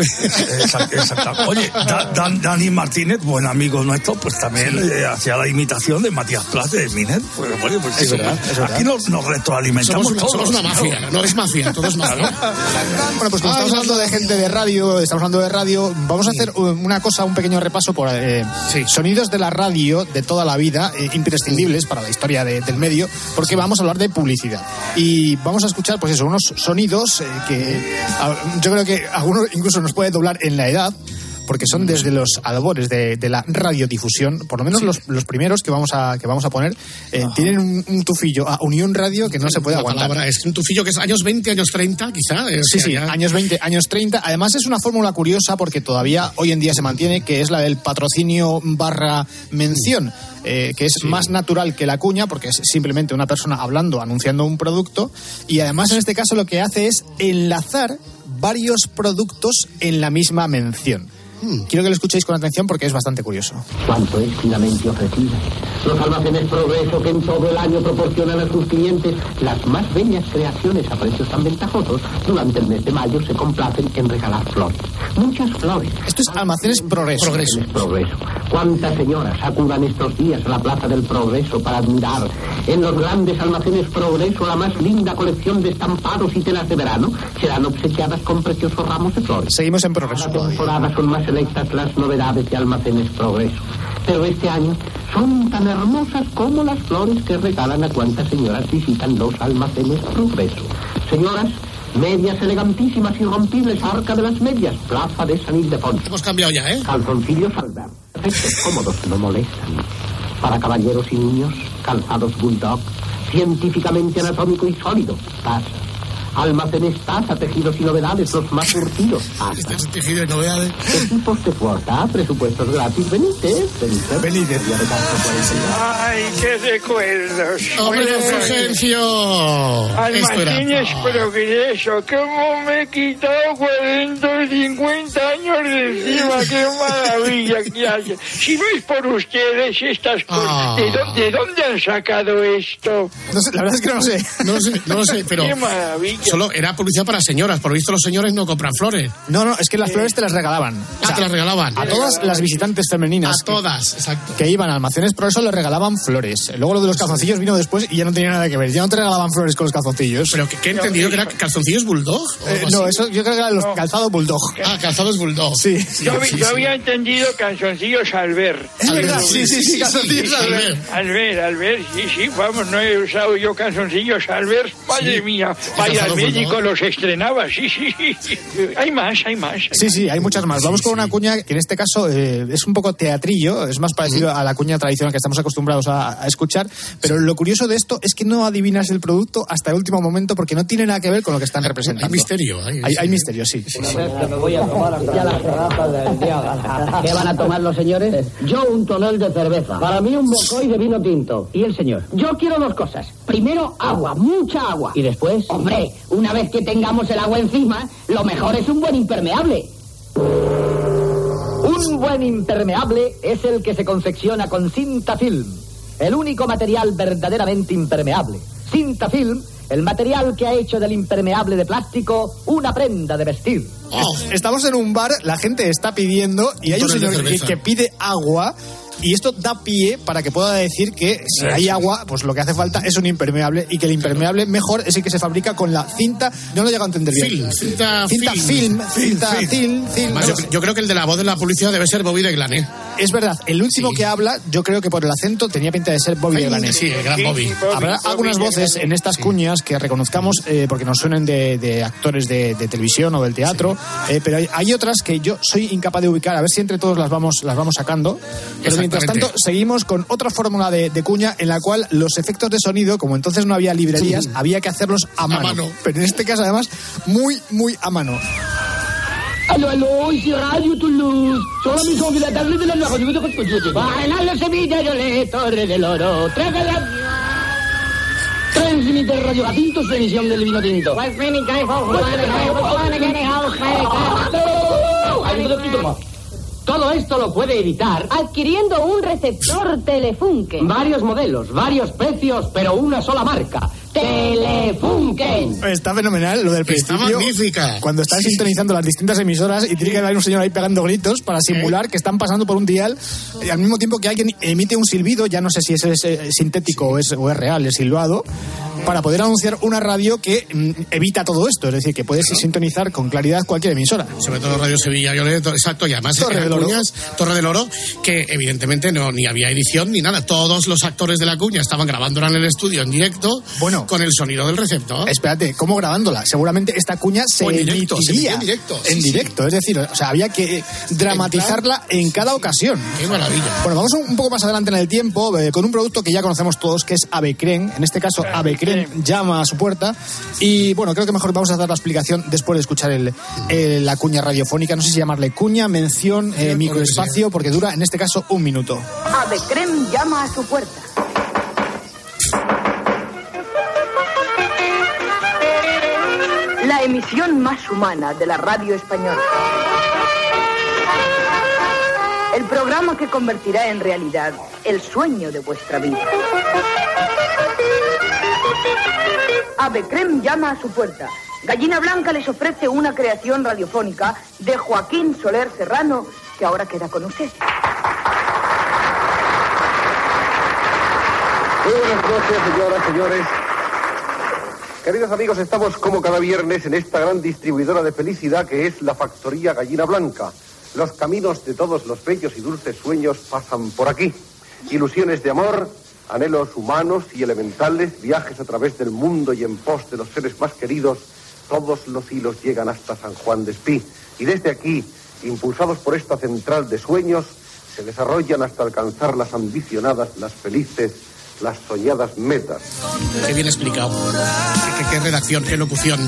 Exact- exactamente. Oye, Da- Dan- Dani Martínez, buen amigo nuestro, pues también eh, hacía la imitación de Matías Plas de Miner. Pues, bueno, pues Es eso, verdad, pues, es verdad. Aquí nos, nos retroalimentamos somos, una, todos. somos una mafia, claro. no es mafia, todo es mafia. Bueno, pues como estamos hablando de gente de radio, estamos hablando de radio, vamos a hacer uh, una cosa, un pequeño repaso por eh, sonidos de la radio de toda la vida, eh, imprescindibles para la historia de- del medio, porque vamos a hablar de publicidad. Y vamos a escuchar, pues eso, unos sonidos eh, que yo creo que algunos incluso nos puede doblar en la edad. Porque son desde los albores de, de la radiodifusión, por lo menos los, los primeros que vamos a, que vamos a poner, eh, tienen un, un tufillo a Unión Radio que no se puede La aguantar. palabra es un tufillo que es años 20, años 30, quizá. eh, Sí, sí, ya- años 20, años 30. Además es una fórmula curiosa porque todavía hoy en día se mantiene, que es la del patrocinio barra mención, eh, que es más natural que la cuña porque es simplemente una persona hablando, anunciando un producto y además en este caso lo que hace es enlazar varios productos en la misma mención. Quiero que lo escuchéis con atención porque es bastante curioso. cuanto es finamente ofrecido, Los almacenes Progreso que en todo el año proporcionan a sus clientes las más bellas creaciones a precios tan ventajosos, durante el mes de mayo se complacen en regalar flores. Muchas flores. Esto es almacenes Progreso. Progreso. Progreso. ¿Cuántas señoras acudan estos días a la Plaza del Progreso para admirar en los grandes almacenes Progreso la más linda colección de estampados y telas de verano? Serán obsequiadas con preciosos ramos de flores. Seguimos en Progreso. Cada temporada son más selectas las novedades de almacenes Progreso. Pero este año son tan hermosas como las flores que regalan a cuantas señoras visitan los almacenes Progreso. Señoras, medias elegantísimas y rompibles, arca de las medias, plaza de San Ildefonso. Hemos cambiado ya, ¿eh? Calzoncillos Albert, perfectos, cómodos, no molestan. Para caballeros y niños, calzados Bulldog, científicamente anatómico y sólido, tazas. Almacenes taza, tejidos y novedades, los más surtidos. Este es tejido y novedades. Equipos de puerta, presupuestos gratis. De campo, 40. Ay, qué recuerdos. ¡Hombre, Fulgencio! Almacenes. Progreso, ¿cómo me he quitado 40 o 50 años de encima? ¡Qué maravilla que hace! Si no es por ustedes estas cosas, Ah. ¿de, dónde, de dónde han sacado esto? No sé, la verdad es que no sé. No lo sé, no lo sé, pero ¡Qué maravilla! Solo era publicidad para señoras. Por lo visto, los señores no compran flores. No, no, es que las flores te las regalaban. O Ah, sea, te las regalaban. A todas las visitantes femeninas. A todas, exacto. Que iban a almacenes Progreso les regalaban flores. Luego lo de los calzoncillos vino después y ya no tenía nada que ver. Ya no te regalaban flores con los calzoncillos. Pero que, que he entendido que era calzoncillos bulldog. o Eh, no, eso yo creo que eran los calzados bulldog. Ah, calzados bulldog. Sí. Yo, sí, yo sí. había entendido calzoncillos al ver. Es verdad, sí, sí, sí, calzoncillos al ver. Al ver, al ver, sí, sí, vamos, no he usado yo calzoncillos al ver. Madre mía, vaya al médico bulldog. los estrenaba, sí, sí, sí. Hay más, hay más. Sí, sí, hay muchas más. Vamos con una cuña que en este caso eh, es un poco teatrillo, es más parecido a la cuña tradicional que estamos acostumbrados a, a escuchar, pero lo curioso de esto es que no adivinas el producto hasta el último momento porque no tiene nada que ver con lo que están representando. Hay misterio. Hay, Hay, hay misterio, sí. ¿Qué van a tomar los señores? Yo un tonel de cerveza. Para mí un bocoy de vino tinto. ¿Y el señor? Yo quiero dos cosas. Primero agua, mucha agua. ¿Y después? Hombre, una vez que tengamos el agua encima, lo mejor es un buen impermeable. Un buen impermeable es el que se confecciona con cinta film, el único material verdaderamente impermeable. Cinta film, el material que ha hecho del impermeable de plástico una prenda de vestir. Oh, Estamos en un bar, la gente está pidiendo y hay un señor que pide agua. Y esto da pie para que pueda decir que si hay agua, pues lo que hace falta es un impermeable y que el impermeable mejor es el que se fabrica con la cinta. No lo he llegado a entender bien. Film, cinta cinta film. film, cinta Film, film, film. Además, yo, yo creo que el de la voz de la publicidad debe ser Bobby de Glané. Es verdad, el último Sí. que habla, yo creo que por el acento tenía pinta de ser Bobby de Glané. Sí, el gran Bobby. Habrá algunas voces en estas cuñas que reconozcamos eh, porque nos suenen de, de actores de, de televisión o del teatro, eh, pero hay, hay otras que yo soy incapaz de ubicar. A ver si entre todos las vamos, las vamos sacando. Pero mientras tanto, seguimos con otra fórmula de, de cuña en la cual los efectos de sonido, como entonces no había librerías, había que hacerlos a mano. mano. Pero en este caso, además, muy, muy a mano. Aló, aló, ici Radio Toulouse. La de la Torre del Oro. Transmite su emisión del vino tinto. Todo esto lo puede evitar Adquiriendo un receptor Telefunken. varios modelos, varios precios, pero una sola marca. Telefunken. Está fenomenal lo del Está principio. magnífica. Cuando están sintonizando las distintas emisoras y tiene que haber un señor ahí pegando gritos para simular que están pasando por un dial y al mismo tiempo que alguien emite un silbido, ya no sé si ese es eh, sintético o es, o es real, es silbado, para poder anunciar una radio que mm, evita todo esto. Es decir, que puedes sintonizar con claridad cualquier emisora. Sobre todo Radio Sevilla, yo le exacto, y además Torre eran del Oro. cuñas, Torre del Oro, que evidentemente no ni había edición ni nada. Todos los actores de la cuña estaban grabándola en el estudio en directo Bueno. con el sonido del receptor. Espérate, ¿cómo grabándola? Seguramente esta cuña se O en directo, emitiría en directo, en sí. directo. Es decir, o sea, había que dramatizarla en cada ocasión. Qué maravilla. Bueno, vamos un un poco más adelante en el tiempo eh, con un producto que ya conocemos todos, que es Avecren. En este caso, Avecren llama a su puerta. Y bueno, creo que mejor vamos a dar la explicación después de escuchar el, el- la cuña radiofónica. No sé si llamarle cuña, mención, eh, microespacio, porque dura en este caso un minuto. Avecrem llama a su puerta. La emisión más humana de la radio española. El programa que convertirá en realidad el sueño de vuestra vida. Ave Crem llama a su puerta. Gallina Blanca les ofrece una creación radiofónica de Joaquín Soler Serrano que ahora queda con usted. Muy buenas noches, señoras, señores. Queridos amigos, estamos como cada viernes en esta gran distribuidora de felicidad que es la Factoría Gallina Blanca. Los caminos de todos los bellos y dulces sueños pasan por aquí. Ilusiones de amor, anhelos humanos y elementales, viajes a través del mundo y en pos de los seres más queridos, todos los hilos llegan hasta San Juan de Espí. Y desde aquí, impulsados por esta central de sueños, se desarrollan hasta alcanzar las ambicionadas, las felices, las soñadas metas. Qué bien explicado. Qué, redacción, qué locución.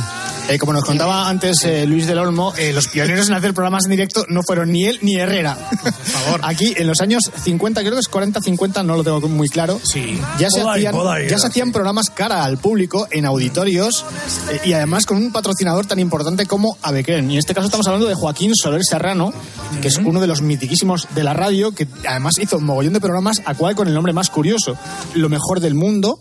Eh, como nos contaba antes eh, Luis del Olmo, eh, los pioneros en hacer programas en directo no fueron ni él ni Herrera. Por favor. Aquí, en los años 50, creo que es 40-50, no lo tengo muy claro. Sí. Ya se hacían, ya se programas cara al público en auditorios y además con un patrocinador tan importante como Avecren. Y en este caso estamos hablando de Joaquín Soler Serrano, que es uno de los mitiquísimos de la radio, que además hizo un mogollón de programas, a cual con el nombre más curioso, Lo mejor del mundo,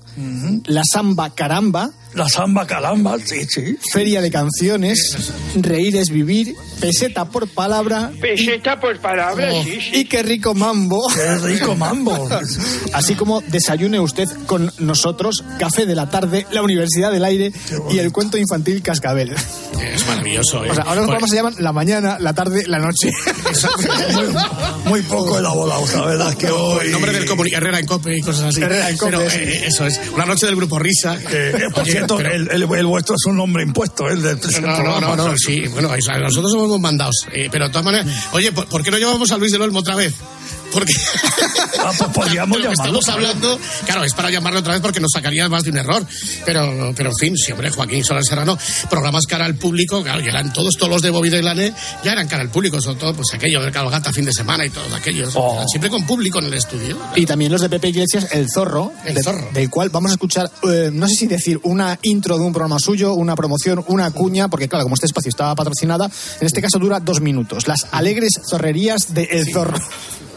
La Samba Caramba, La samba caramba, sí, sí. Feria de Canciones, Reír es Vivir, Peseta por Palabra Peseta por palabras, sí, sí. y Qué Rico Mambo. Qué rico mambo. Así como Desayune usted con nosotros, Café de la Tarde, La Universidad del Aire y el cuento infantil Cascabel. Es maravilloso. ¿eh? O sea, ahora los programas se llaman La Mañana, La Tarde, La Noche. Muy, muy poco elaborado, la verdad es que hoy... el nombre del comuni- Herrera en Cope y cosas así. Herrera en Cope, Pero, sí. eh, eso es. Una noche del grupo Risa. Eh, Oye, cierto, el, el- el vuestro es un nombre impuesto, el del No, no, no, no, sí, bueno, nosotros somos mandados, eh, pero de todas maneras, oye, ¿por, por qué no llamamos a Luis del Olmo otra vez? Porque Ah, pues podríamos de lo que llamarlo, estamos hablando, claro, es para llamarlo otra vez porque nos sacaría más de un error, pero, pero en fin, siempre Joaquín Soler Serrano, programas cara al público, claro, que eran todos, todos los de Bobby de Glané, ya eran cara al público, sobre todo, pues aquello del Calgata fin de semana y todos aquellos, Oh. siempre con público en el estudio. Y también los de Pepe Iglesias, El Zorro, El de- Zorro. del cual vamos a escuchar, eh, no sé si decir una intro de un programa suyo, una promoción, una cuña, porque claro, como este espacio estaba patrocinada, en este caso dura dos minutos. Las alegres zorrerías de El Zorro.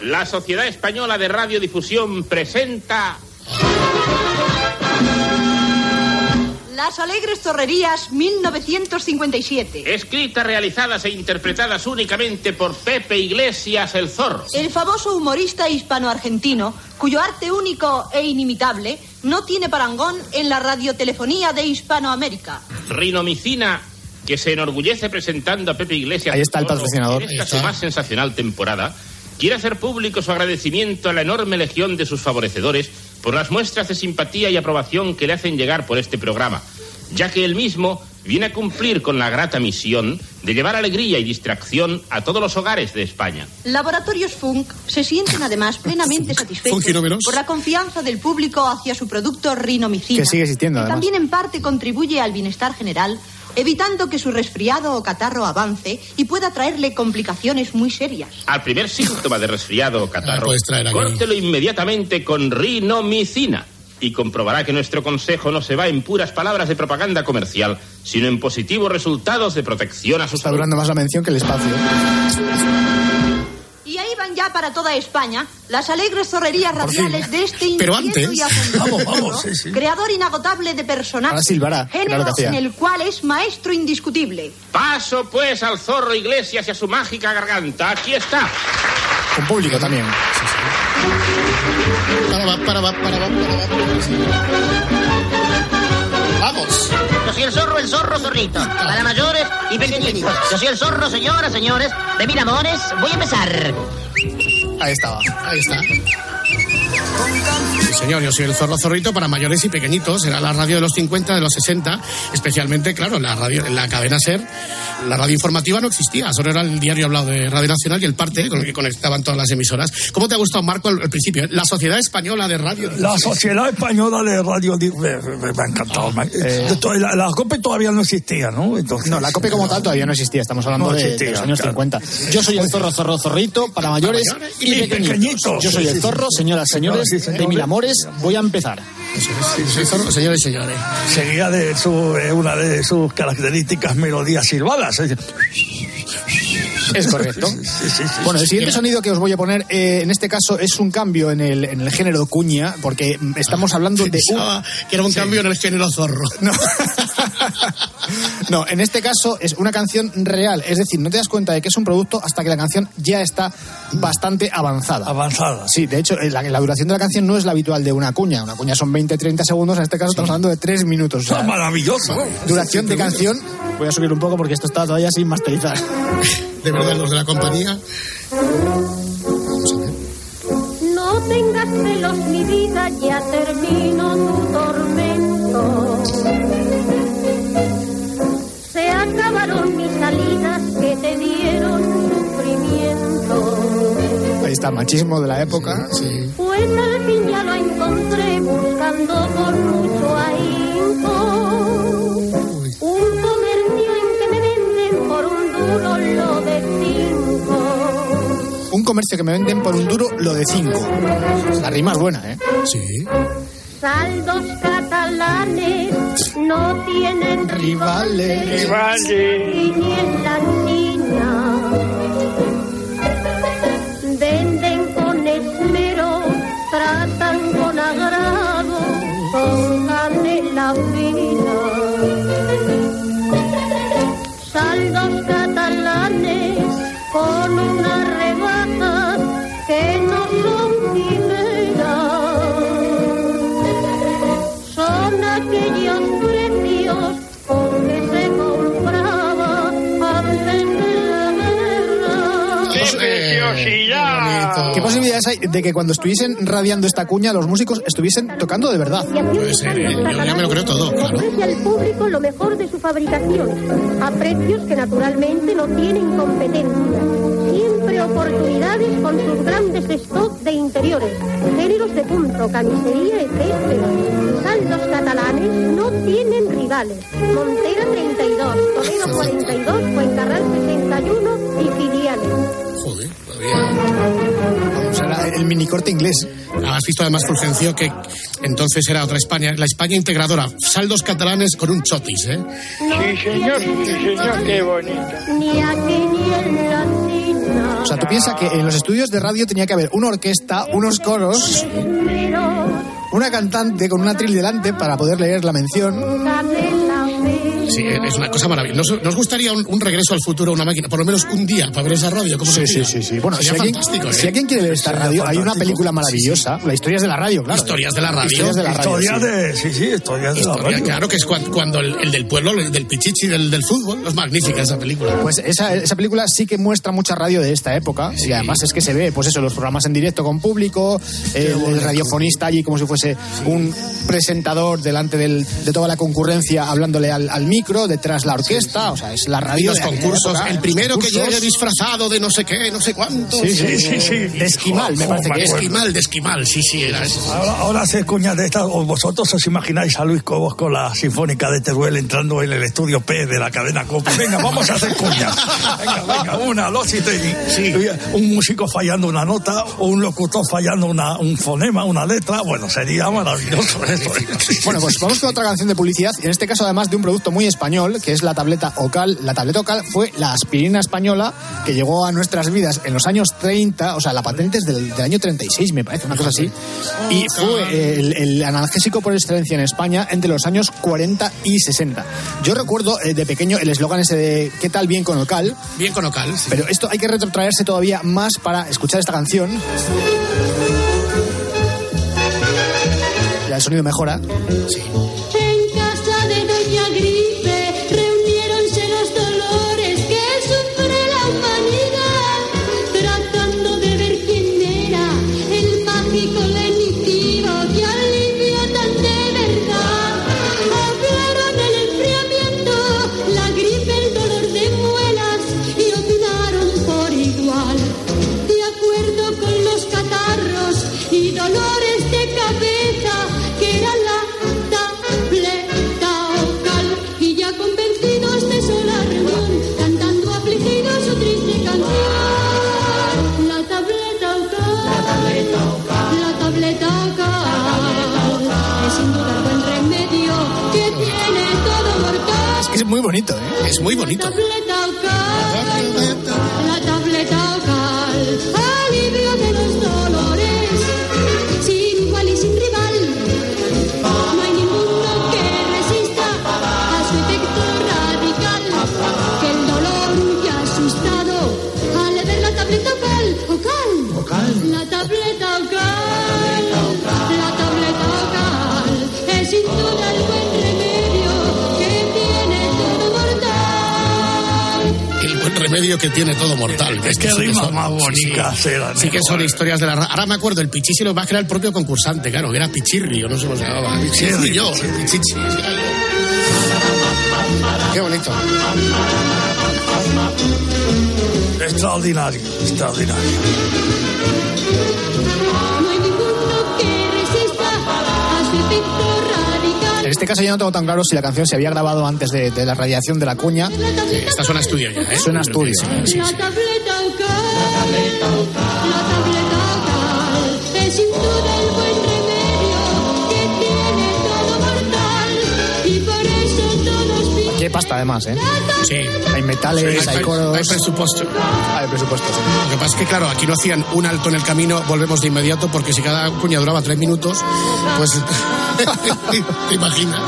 La Sociedad Española de Radiodifusión presenta Las Alegres Zorrerías 1957. escritas, realizadas e interpretadas únicamente por Pepe Iglesias el Zorro. El famoso humorista hispano-argentino, cuyo arte único e inimitable no tiene parangón en la radiotelefonía de Hispanoamérica. Rinomicina, que se enorgullece presentando a Pepe Iglesias Ahí está el patrocinador. en Ahí esta está. su más sensacional temporada, quiere hacer público su agradecimiento a la enorme legión de sus favorecedores por las muestras de simpatía y aprobación que le hacen llegar por este programa, ya que él mismo viene a cumplir con la grata misión de llevar alegría y distracción a todos los hogares de España. Laboratorios Funk se sienten además plenamente satisfechos por la confianza del público hacia su producto rinomicina. Que sigue existiendo, que además. también en parte contribuye al bienestar general, evitando que su resfriado o catarro avance y pueda traerle complicaciones muy serias. Al primer síntoma de resfriado o catarro, aquí. córtelo inmediatamente con rinomicina y comprobará que nuestro consejo no se va en puras palabras de propaganda comercial, sino en positivos resultados de protección a sus Está durando más la mención que el espacio. Y ahí van ya para toda España las alegres zorrerías radiales de este Pero antes- y Vamos, vamos, zorro, sí, sí. creador inagotable de personajes, era género en el cual es maestro indiscutible. Paso pues al zorro Iglesias y a su mágica garganta. Aquí está. Con público también. Va, para, para, va, para, va, para, va. Vamos. Yo soy el zorro, el zorro, zorrito. Para mayores y pequeñitos. Yo soy el zorro, señoras, señores. De mil amores, voy a empezar. Ahí estaba. Ahí está. Sí, señor, yo soy el zorro zorrito para mayores y pequeñitos. Era la radio de los 50, de los 60, especialmente, claro, la radio, la cadena SER, la radio informativa no existía, solo era el diario hablado de Radio Nacional y el parte con el que conectaban todas las emisoras. ¿Cómo te ha gustado, Marco, al, al principio? La Sociedad Española de Radio. La Sociedad Española de Radio Di- me, me- me ha encantado. Eh. to- la, la COPE todavía no existía, ¿no? Entonces, No, la COPE como tal todavía no existía, estamos hablando No de, los años claro. 50. Yo soy el zorro, zorro, zorrito, para mayores y, y pequeñitos. pequeñitos. Yo soy el zorro, sí. Señoras, señores, de mil amores, voy a empezar. Señores y señores. Seguía de su, eh, una de sus características melodías silbadas. Es correcto. Bueno, el siguiente sonido que os voy a poner, eh, en este caso, es un cambio en el, en el género cuña, porque estamos hablando de un... Que era un cambio en el género zorro. No. No, en este caso es una canción real, es decir, no te das cuenta de que es un producto hasta que la canción ya está bastante avanzada. Avanzada. Sí, de hecho, eh, la, la duración de la canción no es la habitual de una cuña. Una cuña son 20-30 segundos, en este caso estamos hablando de 3 minutos. o sea, Ah, maravilloso. Duración de canción. Voy a subir un poco porque esto está todavía sin masterizar. De verdad, los de la compañía. No tengas celos, mi vida, ya termino tu tormento. Se acabaron mis salidas que te dieron sufrimiento. Ahí está, machismo de la época. Pues al fin ya lo encontré buscando con mucho comercio que me venden por un duro lo de 5. La rima es buena, ¿eh? Sí. Saldos catalanes no tienen rivales. Rivales. Y ni en la China. De que cuando estuviesen radiando esta cuña los músicos estuviesen tocando de verdad? Puede ser, ¿eh? Yo ya me lo creo todo, claro. Ofrece al público lo mejor de su fabricación, a precios que naturalmente no tienen competencia. Siempre oportunidades con sus grandes stocks de interiores, géneros de punto, camisería, etc. Saldos catalanes no tienen rivales. Montera 32, Toledo 42, Fuencarral 61 y filiales. Joder, todavía. Vamos, era el minicorte inglés. Has visto además, Fulgencio, que entonces era otra España, la España integradora. Saldos catalanes con un chotis, ¿eh? Sí, señor, sí, señor, qué bonito. Ni aquí ni en la China. O sea, tú piensas que en los estudios de radio tenía que haber una orquesta, unos coros, una cantante con un atril delante para poder leer la mención. Sí, es una cosa maravillosa. ¿Nos, nos gustaría un, un regreso al futuro, una máquina, por lo menos un día para ver esa radio? ¿Cómo Sí, se sí, sí, sí. Bueno, si Sería alguien, fantástico, ¿eh? si alguien quiere ver esta radio, hay una película maravillosa, la historias de la radio, claro. Historias de la radio. Historias de la radio. Historia sí. de. Sí, sí, historia de la Historia, radio. claro que es cuando, cuando el, el del pueblo, el del pichichi, del, del fútbol, es magnífica esa película. Pues esa, esa película sí que muestra mucha radio de esta época y además es que se ve, pues eso, los programas en directo con público, el, el radiofonista allí como si fuese un presentador delante del- de toda la concurrencia hablándole al, al micro, detrás la orquesta, o sea, es la Y radio los concursos, época, el primero que concursos. llegue disfrazado de no sé qué, no sé cuánto. Sí, sí, sí, sí. De esquimal, me parece que esquimal, de esquimal, sí, sí, era eso. Ahora, ahora se cuña de esta. ¿Vosotros os imagináis a Luis Cobos con la Sinfónica de Teruel entrando en el estudio P de la cadena Copa? Venga, vamos a hacer cuña. Venga, venga, una, dos y tres. Un músico fallando una nota, o un locutor fallando una, un fonema, una letra. Bueno, sería maravilloso eso. Bueno, pues vamos con otra canción de publicidad, y en este caso además de un producto muy español, que es la tableta Ocal. La tableta Ocal fue la aspirina española que llegó a nuestras vidas en los años 30, o sea, la patente es del, del año 36, me parece, una cosa así. Y fue el, el analgésico por excelencia en España entre los años 40 y 60. Yo recuerdo eh, de pequeño el eslogan ese de ¿qué tal bien con Ocal? Bien con Ocal, sí. Pero esto hay que retrotraerse todavía más para escuchar esta canción. Ya el sonido mejora. En Es muy bonito, ¿eh? Es muy bonito. Remedio que tiene todo mortal. Es que sí rimas son- más sí, bonitas sí. eran, Sí que eh, son historias de la... ra- Ahora me acuerdo, el Pichichi lo más que era el propio concursante, claro, que era Pichirri, o no sé cómo se llamaba. Pichirri, Sí, yo, Pichirri. el Pichichi. Qué bonito. Extraordinario, extraordinario. No hay ninguno que resista a su. En este caso yo no tengo tan claro si la canción se había grabado antes de, de la radiación de la cuña. Esta suena a estudio ya, ¿eh? Suena a estudio. sí, sí, La sí. tableta. La tableta. Es sin duda el buen remedio que tiene todo mortal. Y por eso todos piden. Qué pasta además, ¿eh? Sí. Hay metales, Sí, hay, coros. hay presupuesto. Hay presupuesto, sí. Lo que pasa es que, claro, aquí no hacían un alto en el camino, volvemos de inmediato, porque si cada cuña duraba tres minutos, pues te imaginas,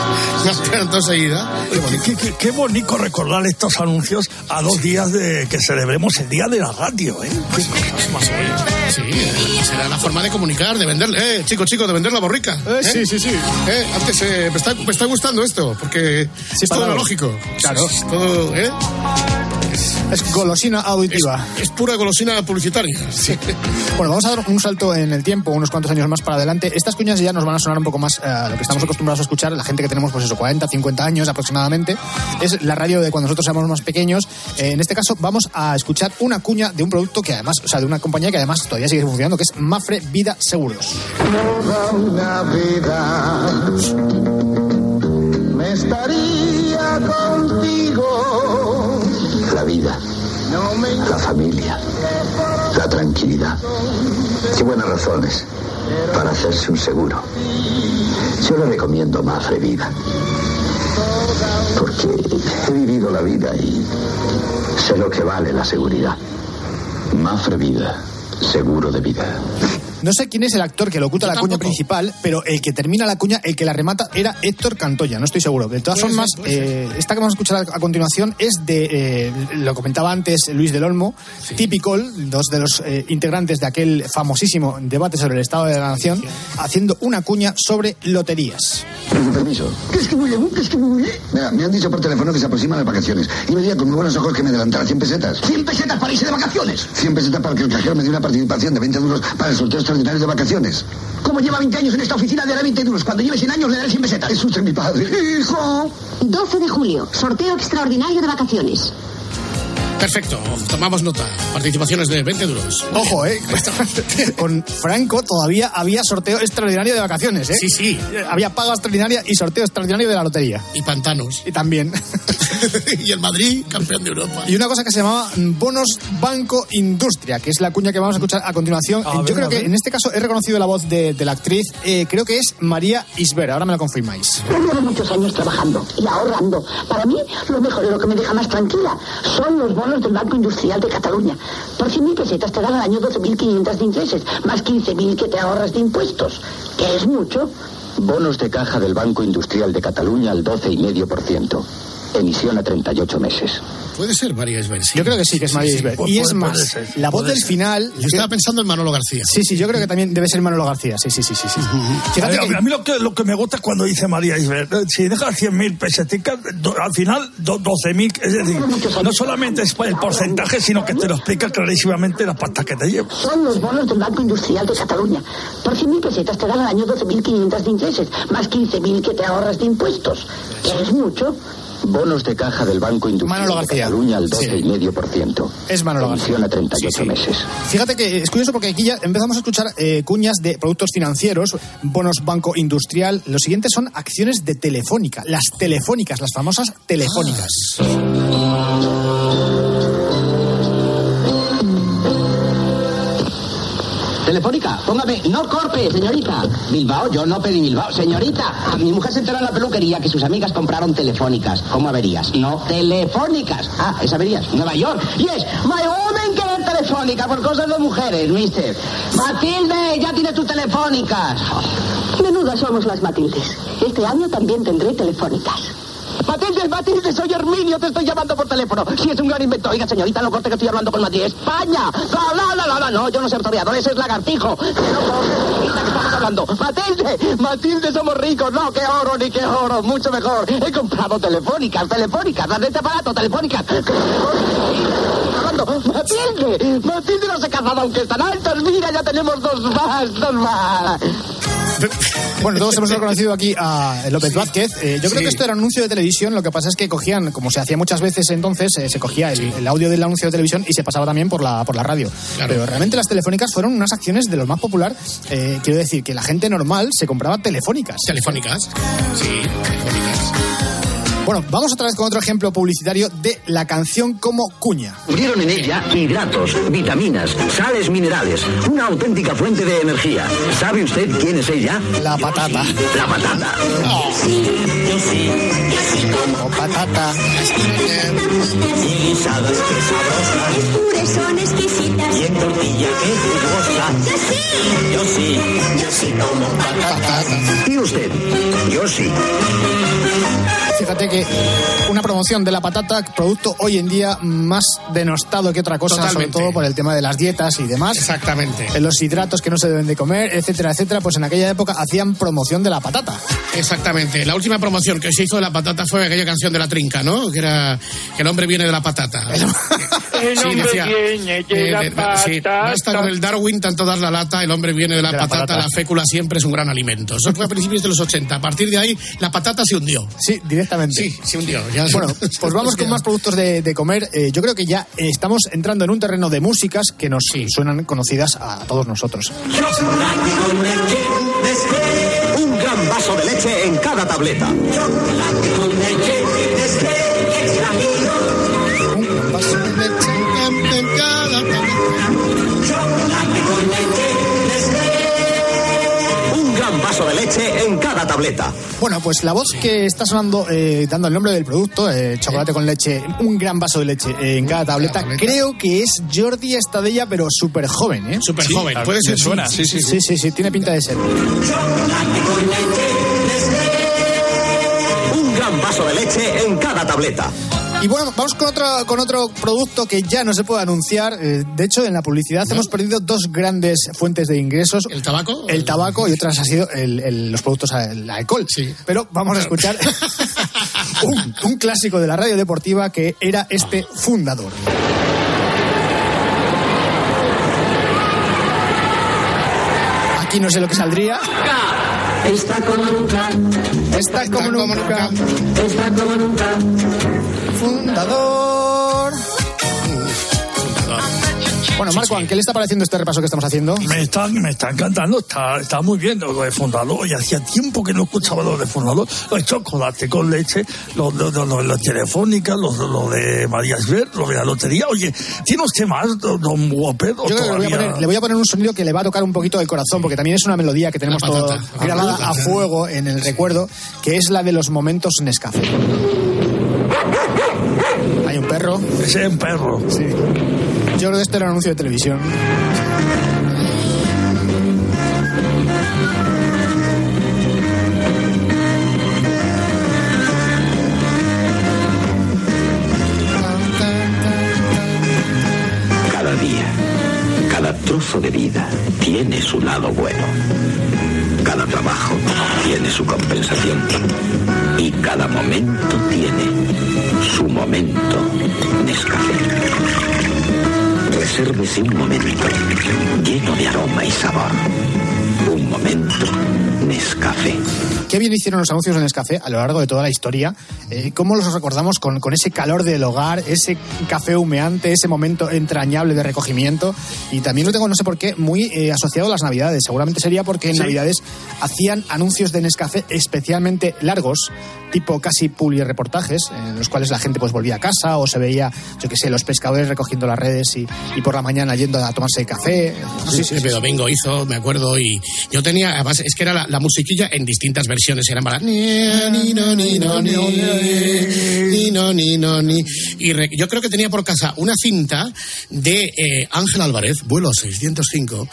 las esperan todos seguida. Qué, qué- qué- bonito recordar estos anuncios a dos días de que celebremos el Día de la Radio, ¿eh? Qué cosas más bonitas. Sí, eh, será la forma de comunicar, de venderle, eh, chico, chico, de vender la borrica. Eh, sí, sí, sí. Eh, antes eh, me, está, me está gustando esto, porque es todo lógico. Claro. Es todo, ¿eh? Es golosina auditiva. Es pura golosina publicitaria. Sí. Bueno, vamos a dar un salto en el tiempo, unos cuantos años más para adelante. Estas cuñas ya nos van a sonar un poco más eh, a lo que estamos acostumbrados a escuchar, la gente que tenemos, pues eso, 40, 50 años aproximadamente. Es la radio de cuando nosotros éramos más pequeños. Eh, en este caso, vamos a escuchar una cuña de un producto que además, o sea, de una compañía que además todavía sigue funcionando, que es Mafre Vida Seguros. Toda una vida me estaría contigo. La familia, la tranquilidad. Qué buenas razones para hacerse un seguro. Yo le recomiendo Mafre Vida. Porque he vivido la vida y sé lo que vale la seguridad. Mafre Vida, seguro de vida. No sé quién es el actor que locuta la cuña principal, pero el que termina la cuña, el que la remata, era Héctor Cantoya, no estoy seguro. De todas formas, eh, esta que vamos a escuchar a, a continuación es de, eh, lo comentaba antes Luis del Olmo, Típico, dos de los eh, integrantes de aquel famosísimo debate sobre el Estado de la Nación, haciendo una cuña sobre loterías. Con permiso. ¿Qué es que muy ¿Qué es que muy Mira, me han dicho por teléfono que se aproximan las vacaciones. Y me diría con muy buenos ojos que me adelantara 100 pesetas. ¿100 pesetas para irse de vacaciones? 100 pesetas para que el cajero me dé una participación de 20 duros para el sorteo extraordinario de vacaciones. Como lleva 20 años en esta oficina, le daré 20 duros. Cuando lleve 100 años, le daré 100 pesetas. Es usted mi padre. ¡Hijo! 12 de julio, sorteo extraordinario de vacaciones. Perfecto, tomamos nota. Participaciones de 20 duros. Ojo, ¿eh? Con Franco todavía había sorteo extraordinario de vacaciones, ¿eh? Sí, sí. Había paga extraordinaria y sorteo extraordinario de la lotería. Y pantanos. Y también. y el Madrid, campeón de Europa. Y una cosa que se llamaba Bonos Banco Industria, que es la cuña que vamos a escuchar a continuación. A Yo ver, creo que en este caso he reconocido la voz de, de la actriz, eh, creo que es María Isbera, ahora me lo confirmáis. Yo llevo muchos años trabajando y ahorrando. Para mí, lo mejor y lo que me deja más tranquila son los bonos del Banco Industrial de Cataluña. Por 100.000 pesetas te dan al año 12.500 de intereses, más 15.000 que te ahorras de impuestos, que es mucho. Bonos de caja del Banco Industrial de Cataluña al 12,5%. Emisión a 38 meses. Puede ser María Esber, sí. Yo creo que sí, que es María Isbera. Pues Y es más, ser, la voz del ser. final... Yo estaba pensando en Manolo García. Sí, sí, yo creo que también debe ser Manolo García. Sí, sí, sí, sí. sí. A, mí- que- a mí lo que, lo que me gusta es cuando dice María Isbel, eh, si dejas 100.000 peseticas, do- al final do- 12.000, es decir, no solamente es el porcentaje, sino que te lo explica clarísimamente la pasta que te lleva. Son los bonos del Banco Industrial de Cataluña. Por 100.000 pesetas te dan al año 12.500 de intereses, más 15.000 que te ahorras de impuestos, que es mucho. Bonos de caja del Banco Industrial Manolo de García. Cataluña al Sí. 12,5%. Es Manolo García. A 38 Sí, sí. meses. Fíjate que es curioso porque aquí ya empezamos a escuchar eh, cuñas de productos financieros, bonos banco industrial. Los siguientes son acciones de telefónica, las telefónicas, las famosas telefónicas. Telefónica, póngame, no corte, señorita. Bilbao, yo no pedí Bilbao. Señorita, mi mujer se enteró en la peluquería que sus amigas compraron telefónicas. ¿Cómo averías? No, telefónicas. Ah, es averías. Nueva York. Yes, my woman quiere telefónica por cosas de mujeres, mister. Matilde, ya tienes tus telefónicas. Menudas somos las Matildes. Este año también tendré telefónicas. Matilde, Matilde, soy Herminio, te estoy llamando por teléfono. Si es un gran invento. Oiga, señorita, no corte que estoy hablando con Madrid. España. La, la, la, No, no, yo no soy toreador, ese es lagartijo. Que no que estamos hablando. Matilde, Matilde, somos ricos. No, qué oro ni qué oro, mucho mejor. He comprado telefónicas, telefónicas, las de este aparato, telefónicas. Matilde, Matilde no se ha casado aunque están altas. Mira, ya tenemos dos más, dos más. Bueno, todos hemos reconocido aquí a López Vázquez. Eh, yo creo que esto era un anuncio de televisión. Lo que pasa es que cogían, como se hacía muchas veces entonces, eh, se cogía el, el audio del anuncio de televisión y se pasaba también por la, por la radio. Pero realmente las telefónicas fueron unas acciones de lo más popular. Eh, quiero decir que la gente normal se compraba telefónicas. Telefónicas. Sí, telefónicas. Bueno, vamos otra vez con otro ejemplo publicitario de la canción como cuña. Descubrieron en ella hidratos, vitaminas, sales minerales, una auténtica fuente de energía. ¿Sabe usted quién es ella? La patata. La patata. Yo sí, como patata. Y guisadas son exquisitas. Y en tortilla que jugosa. Yo sí. Yo sí, yo sí como patata. ¿Y usted? Yo sí. Fíjate que una promoción de la patata, producto hoy en día más denostado que otra cosa, Totalmente. sobre todo por el tema de las dietas y demás. Exactamente. En los hidratos que no se deben de comer, etcétera, etcétera, pues en aquella época hacían promoción de la patata. Exactamente. La última promoción que se hizo de la patata fue aquella canción de la trinca, ¿no? Que era que el hombre viene de la patata. El Sí, hombre decía, viene de eh, la de- sí, basta con patata. el Darwin, tanto dar la lata, el hombre viene de la, De la patata, patata. la fécula siempre es un gran alimento. Eso fue a principios de los 80. A partir de ahí, la patata se hundió. Sí, directamente. Sí, se hundió. Ya- Bueno, pues vamos con más productos de, de comer. Eh, yo creo que ya estamos entrando en un terreno de músicas que nos suenan conocidas a todos nosotros. Leche. Un gran vaso de leche en cada tableta. Chocolate con leche, Nestlé, extra Chocolate con leche, Nestlé. Un gran vaso de leche en cada tableta. Bueno, pues la voz que está sonando, eh, dando el nombre del producto, eh, chocolate con leche, un gran vaso de leche eh, en cada tableta, creo que es Jordi Estadella, pero súper joven, ¿eh? Súper joven, puede ser. Sí, sí, sí, sí, sí, tiene pinta de ser. Chocolate con leche, Nestlé. Un gran vaso de leche en cada tableta. Y bueno, vamos con otro, con otro producto que ya no se puede anunciar. Eh, de hecho, en la publicidad hemos perdido dos grandes fuentes de ingresos. ¿El tabaco? El tabaco y otras ha sido el- el- los productos, el alcohol. Sí. Pero vamos a escuchar un, un clásico de la radio deportiva que era este fundador. Aquí no sé lo que saldría. Está como nunca. Está como nunca. Está como nunca. Fundador. Bueno, Marco, ¿qué le está pareciendo este repaso que estamos haciendo? Me está, me está encantando, está, está muy bien lo de fundador. Y hacía tiempo que no escuchaba lo de fundador. Lo de chocolate con leche, lo, lo, lo, lo de la telefónica, lo, lo de María Esber, lo de la lotería. Oye, ¿tiene usted más, don, Yo que le voy, a poner, le voy a poner un sonido que le va a tocar un poquito el corazón, porque también es una melodía que tenemos todo grabada La a fuego en el recuerdo, que es la de los momentos Nescafé. Hay un perro. Ese es un perro. Sí. Yo creo que este era un anuncio de televisión. Cada día, cada trozo de vida tiene su lado bueno. Cada trabajo tiene su compensación. Y cada momento tiene su momento Nescafé. Resérvese un momento lleno de aroma y sabor. Qué bien hicieron los anuncios de Nescafé a lo largo de toda la historia. Eh, ¿Cómo los recordamos con, con ese calor del hogar, ese café humeante, ese momento entrañable de recogimiento? Y también lo tengo, no sé por qué, muy eh, asociado a las Navidades. Seguramente sería porque en Sí. Navidades hacían anuncios de Nescafé especialmente largos, tipo casi reportajes, en los cuales la gente pues volvía a casa o se veía, yo qué sé, los pescadores recogiendo las redes y, y por la mañana yendo a tomarse café. Sí, sí, Pepe Domingo hizo, me acuerdo, y yo tenía, además, es que era la, la musiquilla en distintas versiones, eran para... Y re- yo creo que tenía por casa una cinta de eh, Ángel Álvarez, vuelo 605,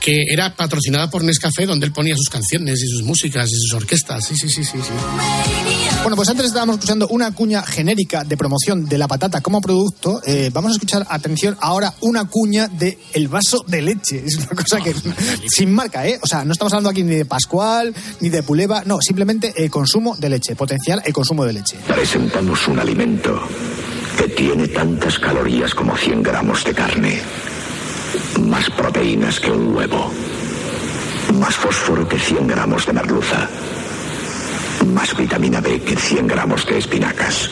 que era patrocinada por Nescafé, donde él ponía sus canciones y sus músicas y sus orquestas. Sí, sí, sí, sí. sí. Bueno, pues antes estábamos escuchando una cuña genérica de promoción de la patata como producto. Eh, vamos a escuchar, atención, ahora una cuña de el vaso de leche. Es una cosa que sin marca, ¿eh? O sea, no estamos hablando aquí ni de Pascual, ni de Puleva, no, simplemente el consumo de leche, potenciar el consumo de leche. Presentamos un alimento que tiene tantas calorías como 100 gramos de carne, más proteínas que un huevo, más fósforo que 100 gramos de merluza, más vitamina B que 100 gramos de espinacas,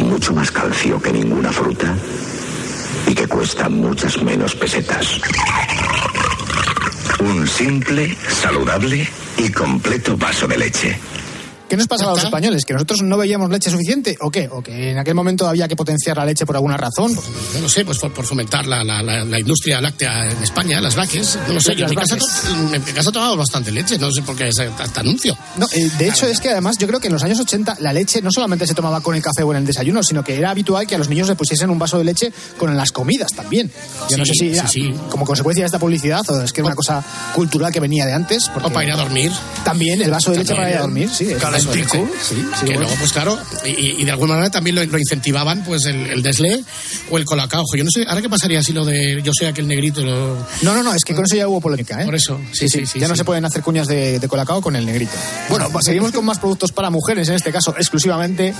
mucho más calcio que ninguna fruta y que cuesta muchas menos pesetas. Un simple, saludable y completo vaso de leche. ¿Qué nos pasaba a los españoles? ¿Que nosotros no veíamos leche suficiente o qué? ¿O que en aquel momento había que potenciar la leche por alguna razón? Yo no sé, pues por, por fomentar la, la- la- la industria láctea en España, las vaques. No lo sé, yo en mi, casa, vaques. to- en mi casa tomamos bastante leche, no sé por qué este anuncio. No, eh, de hecho, es que además yo creo que en los años 80 la leche no solamente se tomaba con el café o en el desayuno, sino que era habitual que a los niños le pusiesen un vaso de leche con las comidas también. Yo no sé si era sí, sí. como consecuencia de esta publicidad o es que era una cosa cultural que venía de antes. porque- O para ir a dormir. También el vaso de leche para ir a dormir, sí. el Sí, sí, que bueno. luego, pues claro, y, de alguna manera también lo, lo incentivaban, pues el, el o el Colacao. Ojo, Yo no sé, ahora qué pasaría si lo de yo soy aquel negrito. Lo... No, no, no, es que con eso ya hubo polémica, ¿eh? Por eso, sí, sí, sí. ya no se pueden hacer cuñas de, de colacao con el negrito. Bueno, pues seguimos con más productos para mujeres, en este caso exclusivamente,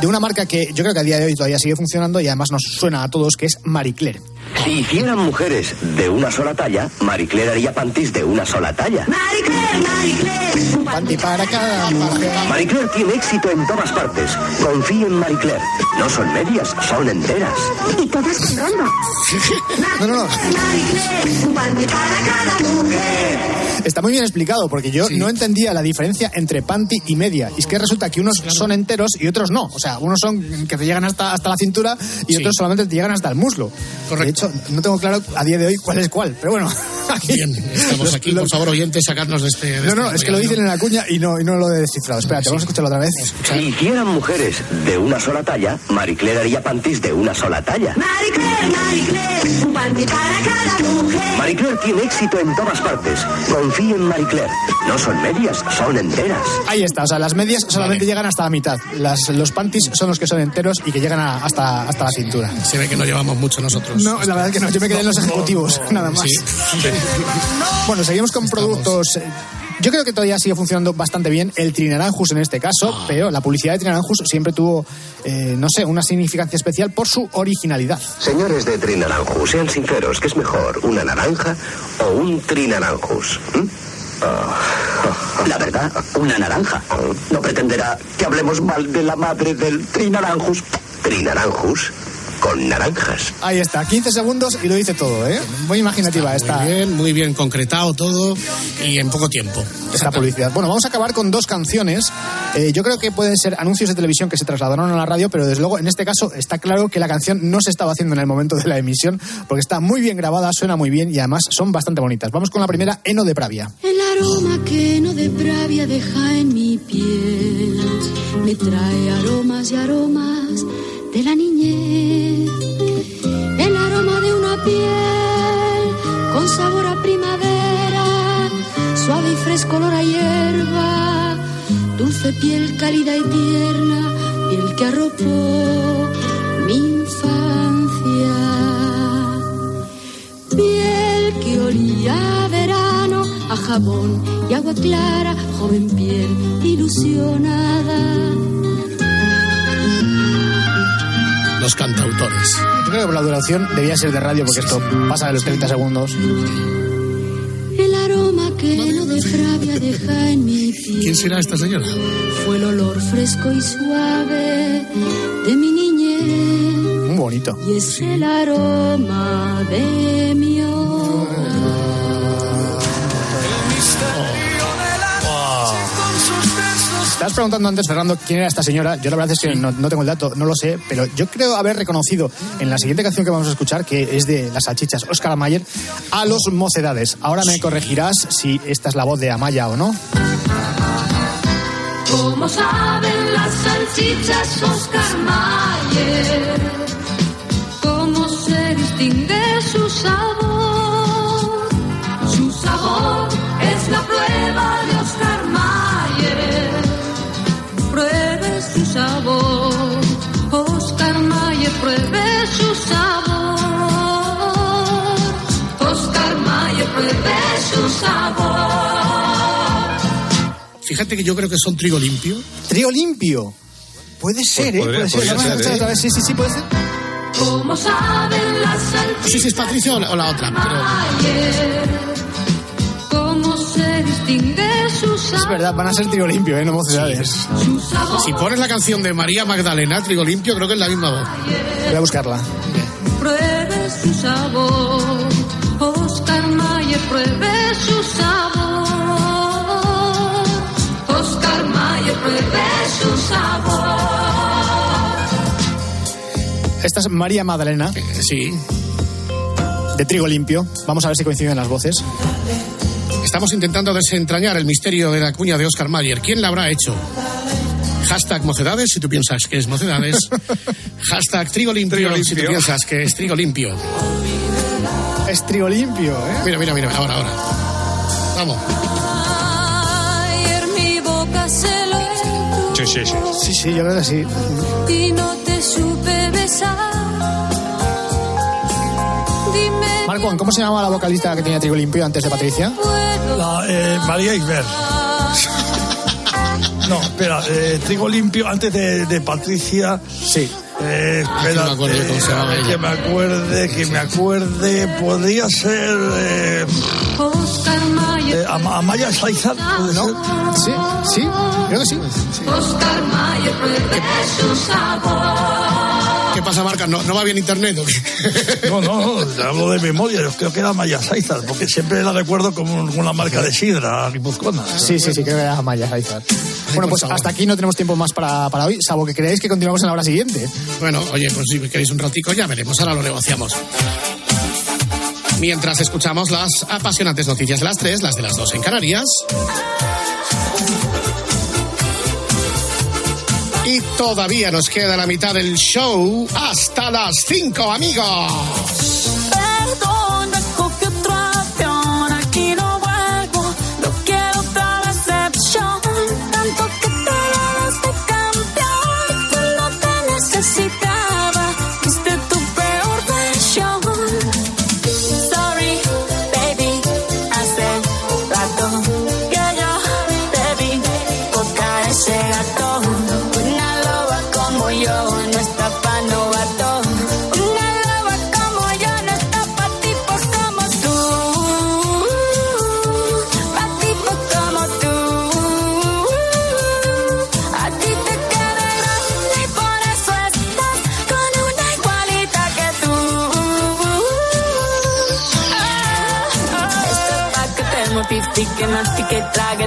de una marca que yo creo que a día de hoy todavía sigue funcionando y además nos suena a todos, que es Marie Claire. Si hicieran mujeres de una sola talla, Marie Claire haría pantis de una sola talla. Panty para cada mujer. Marie Claire tiene éxito en todas partes. Confíe en Marie Claire. No son medias, son enteras. Y todas con. No, no, no. Está muy bien explicado porque yo no entendía la diferencia entre panty y media. Y es que resulta que unos son enteros y otros no. O sea, unos son que te llegan hasta, hasta la cintura y otros solamente te llegan hasta el muslo. De hecho, no tengo claro a día de hoy cuál es cuál. Pero bueno, aquí Bien, estamos aquí, por favor, oyentes, sacarnos de este. de No, este no, es que lo dicen en la cuña y no, y no lo he descifrado. Espérate, vamos a escucharlo otra vez. Si hicieran mujeres de una sola talla, Marie Claire haría pantis de una sola talla. Marie Claire, Marie Claire, un panty para cada mujer. Marie Claire tiene éxito en todas partes. Confíe en Marie Claire. No son medias, son enteras. Ahí está, o sea, las medias solamente llegan hasta la mitad. Las, los panties son los que son enteros y que llegan a- hasta, hasta la cintura. Se ve que no llevamos mucho nosotros. No, la verdad es que no, yo me quedé en los ejecutivos, nada más. Sí. Bueno, seguimos con productos. Yo creo que todavía sigue funcionando bastante bien el Trinaranjus en este caso, Ah. pero la publicidad de Trinaranjus siempre tuvo, eh, no sé, una significancia especial por su originalidad. Señores de Trinaranjus, sean sinceros, ¿qué es mejor, una naranja o un Trinaranjus? ¿Mm? Ah, La verdad, una naranja. No pretenderá que hablemos mal de la madre del Trinaranjus. Trinaranjus con naranjas. Ahí está, 15 segundos y lo dice todo, ¿eh? Muy imaginativa esta, Muy bien, muy bien concretado todo y en poco tiempo. esta publicidad. Bueno, vamos a acabar con dos canciones. Eh, yo creo que pueden ser anuncios de televisión que se trasladaron a la radio, pero desde luego en este caso está claro que la canción no se estaba haciendo en el momento de la emisión, porque está muy bien grabada, suena muy bien y además son bastante bonitas. Vamos con la primera, Eno de Pravia. El aroma que no de pravia deja en mi piel me trae aromas y aromas de la niñez. El aroma de una piel con sabor a primavera, suave y fresco olor a hierba, dulce piel cálida y tierna, piel que arropó mi infancia. Piel que olía verano, a jabón y agua clara, joven piel ilusionada. Los cantautores. Yo creo que la duración debía ser de radio porque esto pasa de los 30 segundos. El aroma que no de pravia deja en mi piel. ¿Quién será esta señora? Fue el olor fresco y suave de mi niñez. Muy bonito. Y es el aroma de mi hogar. Estabas preguntando antes, Fernando, quién era esta señora. Yo la verdad es que no, no tengo el dato, no lo sé, pero yo creo haber reconocido en la siguiente canción que vamos a escuchar, que es de las salchichas Oscar Mayer, a los mocedades. Ahora me corregirás si esta es la voz de Amaya o no. Como saben las salchichas Oscar Mayer, cómo se distingue Fíjate que yo creo que son trigo limpio. Trigo limpio. Puede ser, ¿eh? podría- Puede ser. podría Vamos a ser, escuchar ¿eh? otra vez. Sí, sí, sí, puede ser. Como saben las No sé si es Patricia o la, o la otra, pero cómo se distingue su Es verdad, van a ser trigo limpio, ¿eh? No mocedades. si pones la canción de María Magdalena, trigo limpio, creo que es la misma voz. Voy a buscarla. Pruebe su sabor. Oscar Mayer, pruebe su sabor. Esta es María Magdalena. Sí. De trigo limpio. Vamos a ver si coinciden las voces. Estamos intentando desentrañar el misterio de la cuña de Oscar Mayer. ¿Quién la habrá hecho? Hashtag mocedades, si tú piensas que es mocedades. Hashtag trigo limpio, Trigo si tú limpio. piensas que es trigo limpio. Es trigo limpio, ¿eh? Mira, mira, mira, ahora, ahora. Vamos. Sí, sí, sí. Sí, sí, yo creo que sí. y no te supe besar. Dime Marco, ¿cómo se llamaba la vocalista que tenía trigo limpio antes de Patricia? La, eh, María Isber. No, espera, eh, trigo limpio antes de, de Patricia. Sí. Eh, me ella. que me acuerde, que me acuerde. Podría ser. Eh, eh, Am- Amaya Saizar, ¿puede ser? Sí, sí, creo que sí. Oscar Mayer, pruebe su sabor. ¿Qué pasa, Marca? ¿No, no va bien internet? o qué? No, no, no, te hablo de memoria. Yo creo que era Amaya Saizar, porque siempre la recuerdo como una marca de sidra guipuzcoana. Sí, sí, sí, creo que era Amaya Saizar. Bueno, pues favor. hasta aquí no tenemos tiempo más para, para hoy, salvo que creáis que continuamos en la hora siguiente. Bueno, oye, pues si queréis un ratico ya veremos, ahora lo negociamos. Mientras escuchamos las apasionantes noticias de las tres, las de las dos en Canarias. Y todavía nos queda la mitad del show hasta las cinco, amigos.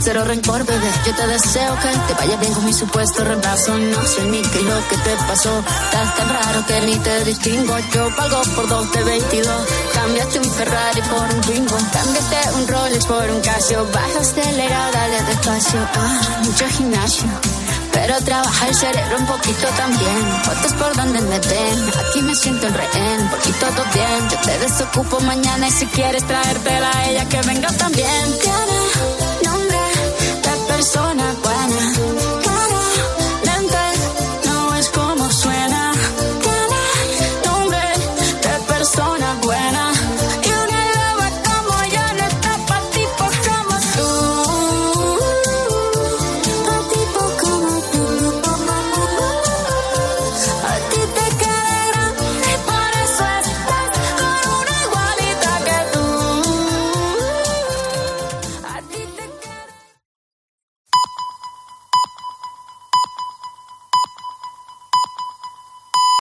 Cero rencor, bebé. Yo te deseo que te vaya bien con mi supuesto reemplazo. No sé ni qué es lo que te pasó. Estás tan raro que ni te distingo. Yo pago por dos de 22. Cambiaste un Ferrari por un Twingo. Cambiaste un Rolex por un Casio. Vas acelerada, dale despacio. Ah, mucho gimnasio. Pero trabaja el cerebro un poquito también. Fotos por donde me ven. Aquí me siento en rehén. Porque todo bien. Yo te desocupo mañana y si quieres traértela a ella que venga también.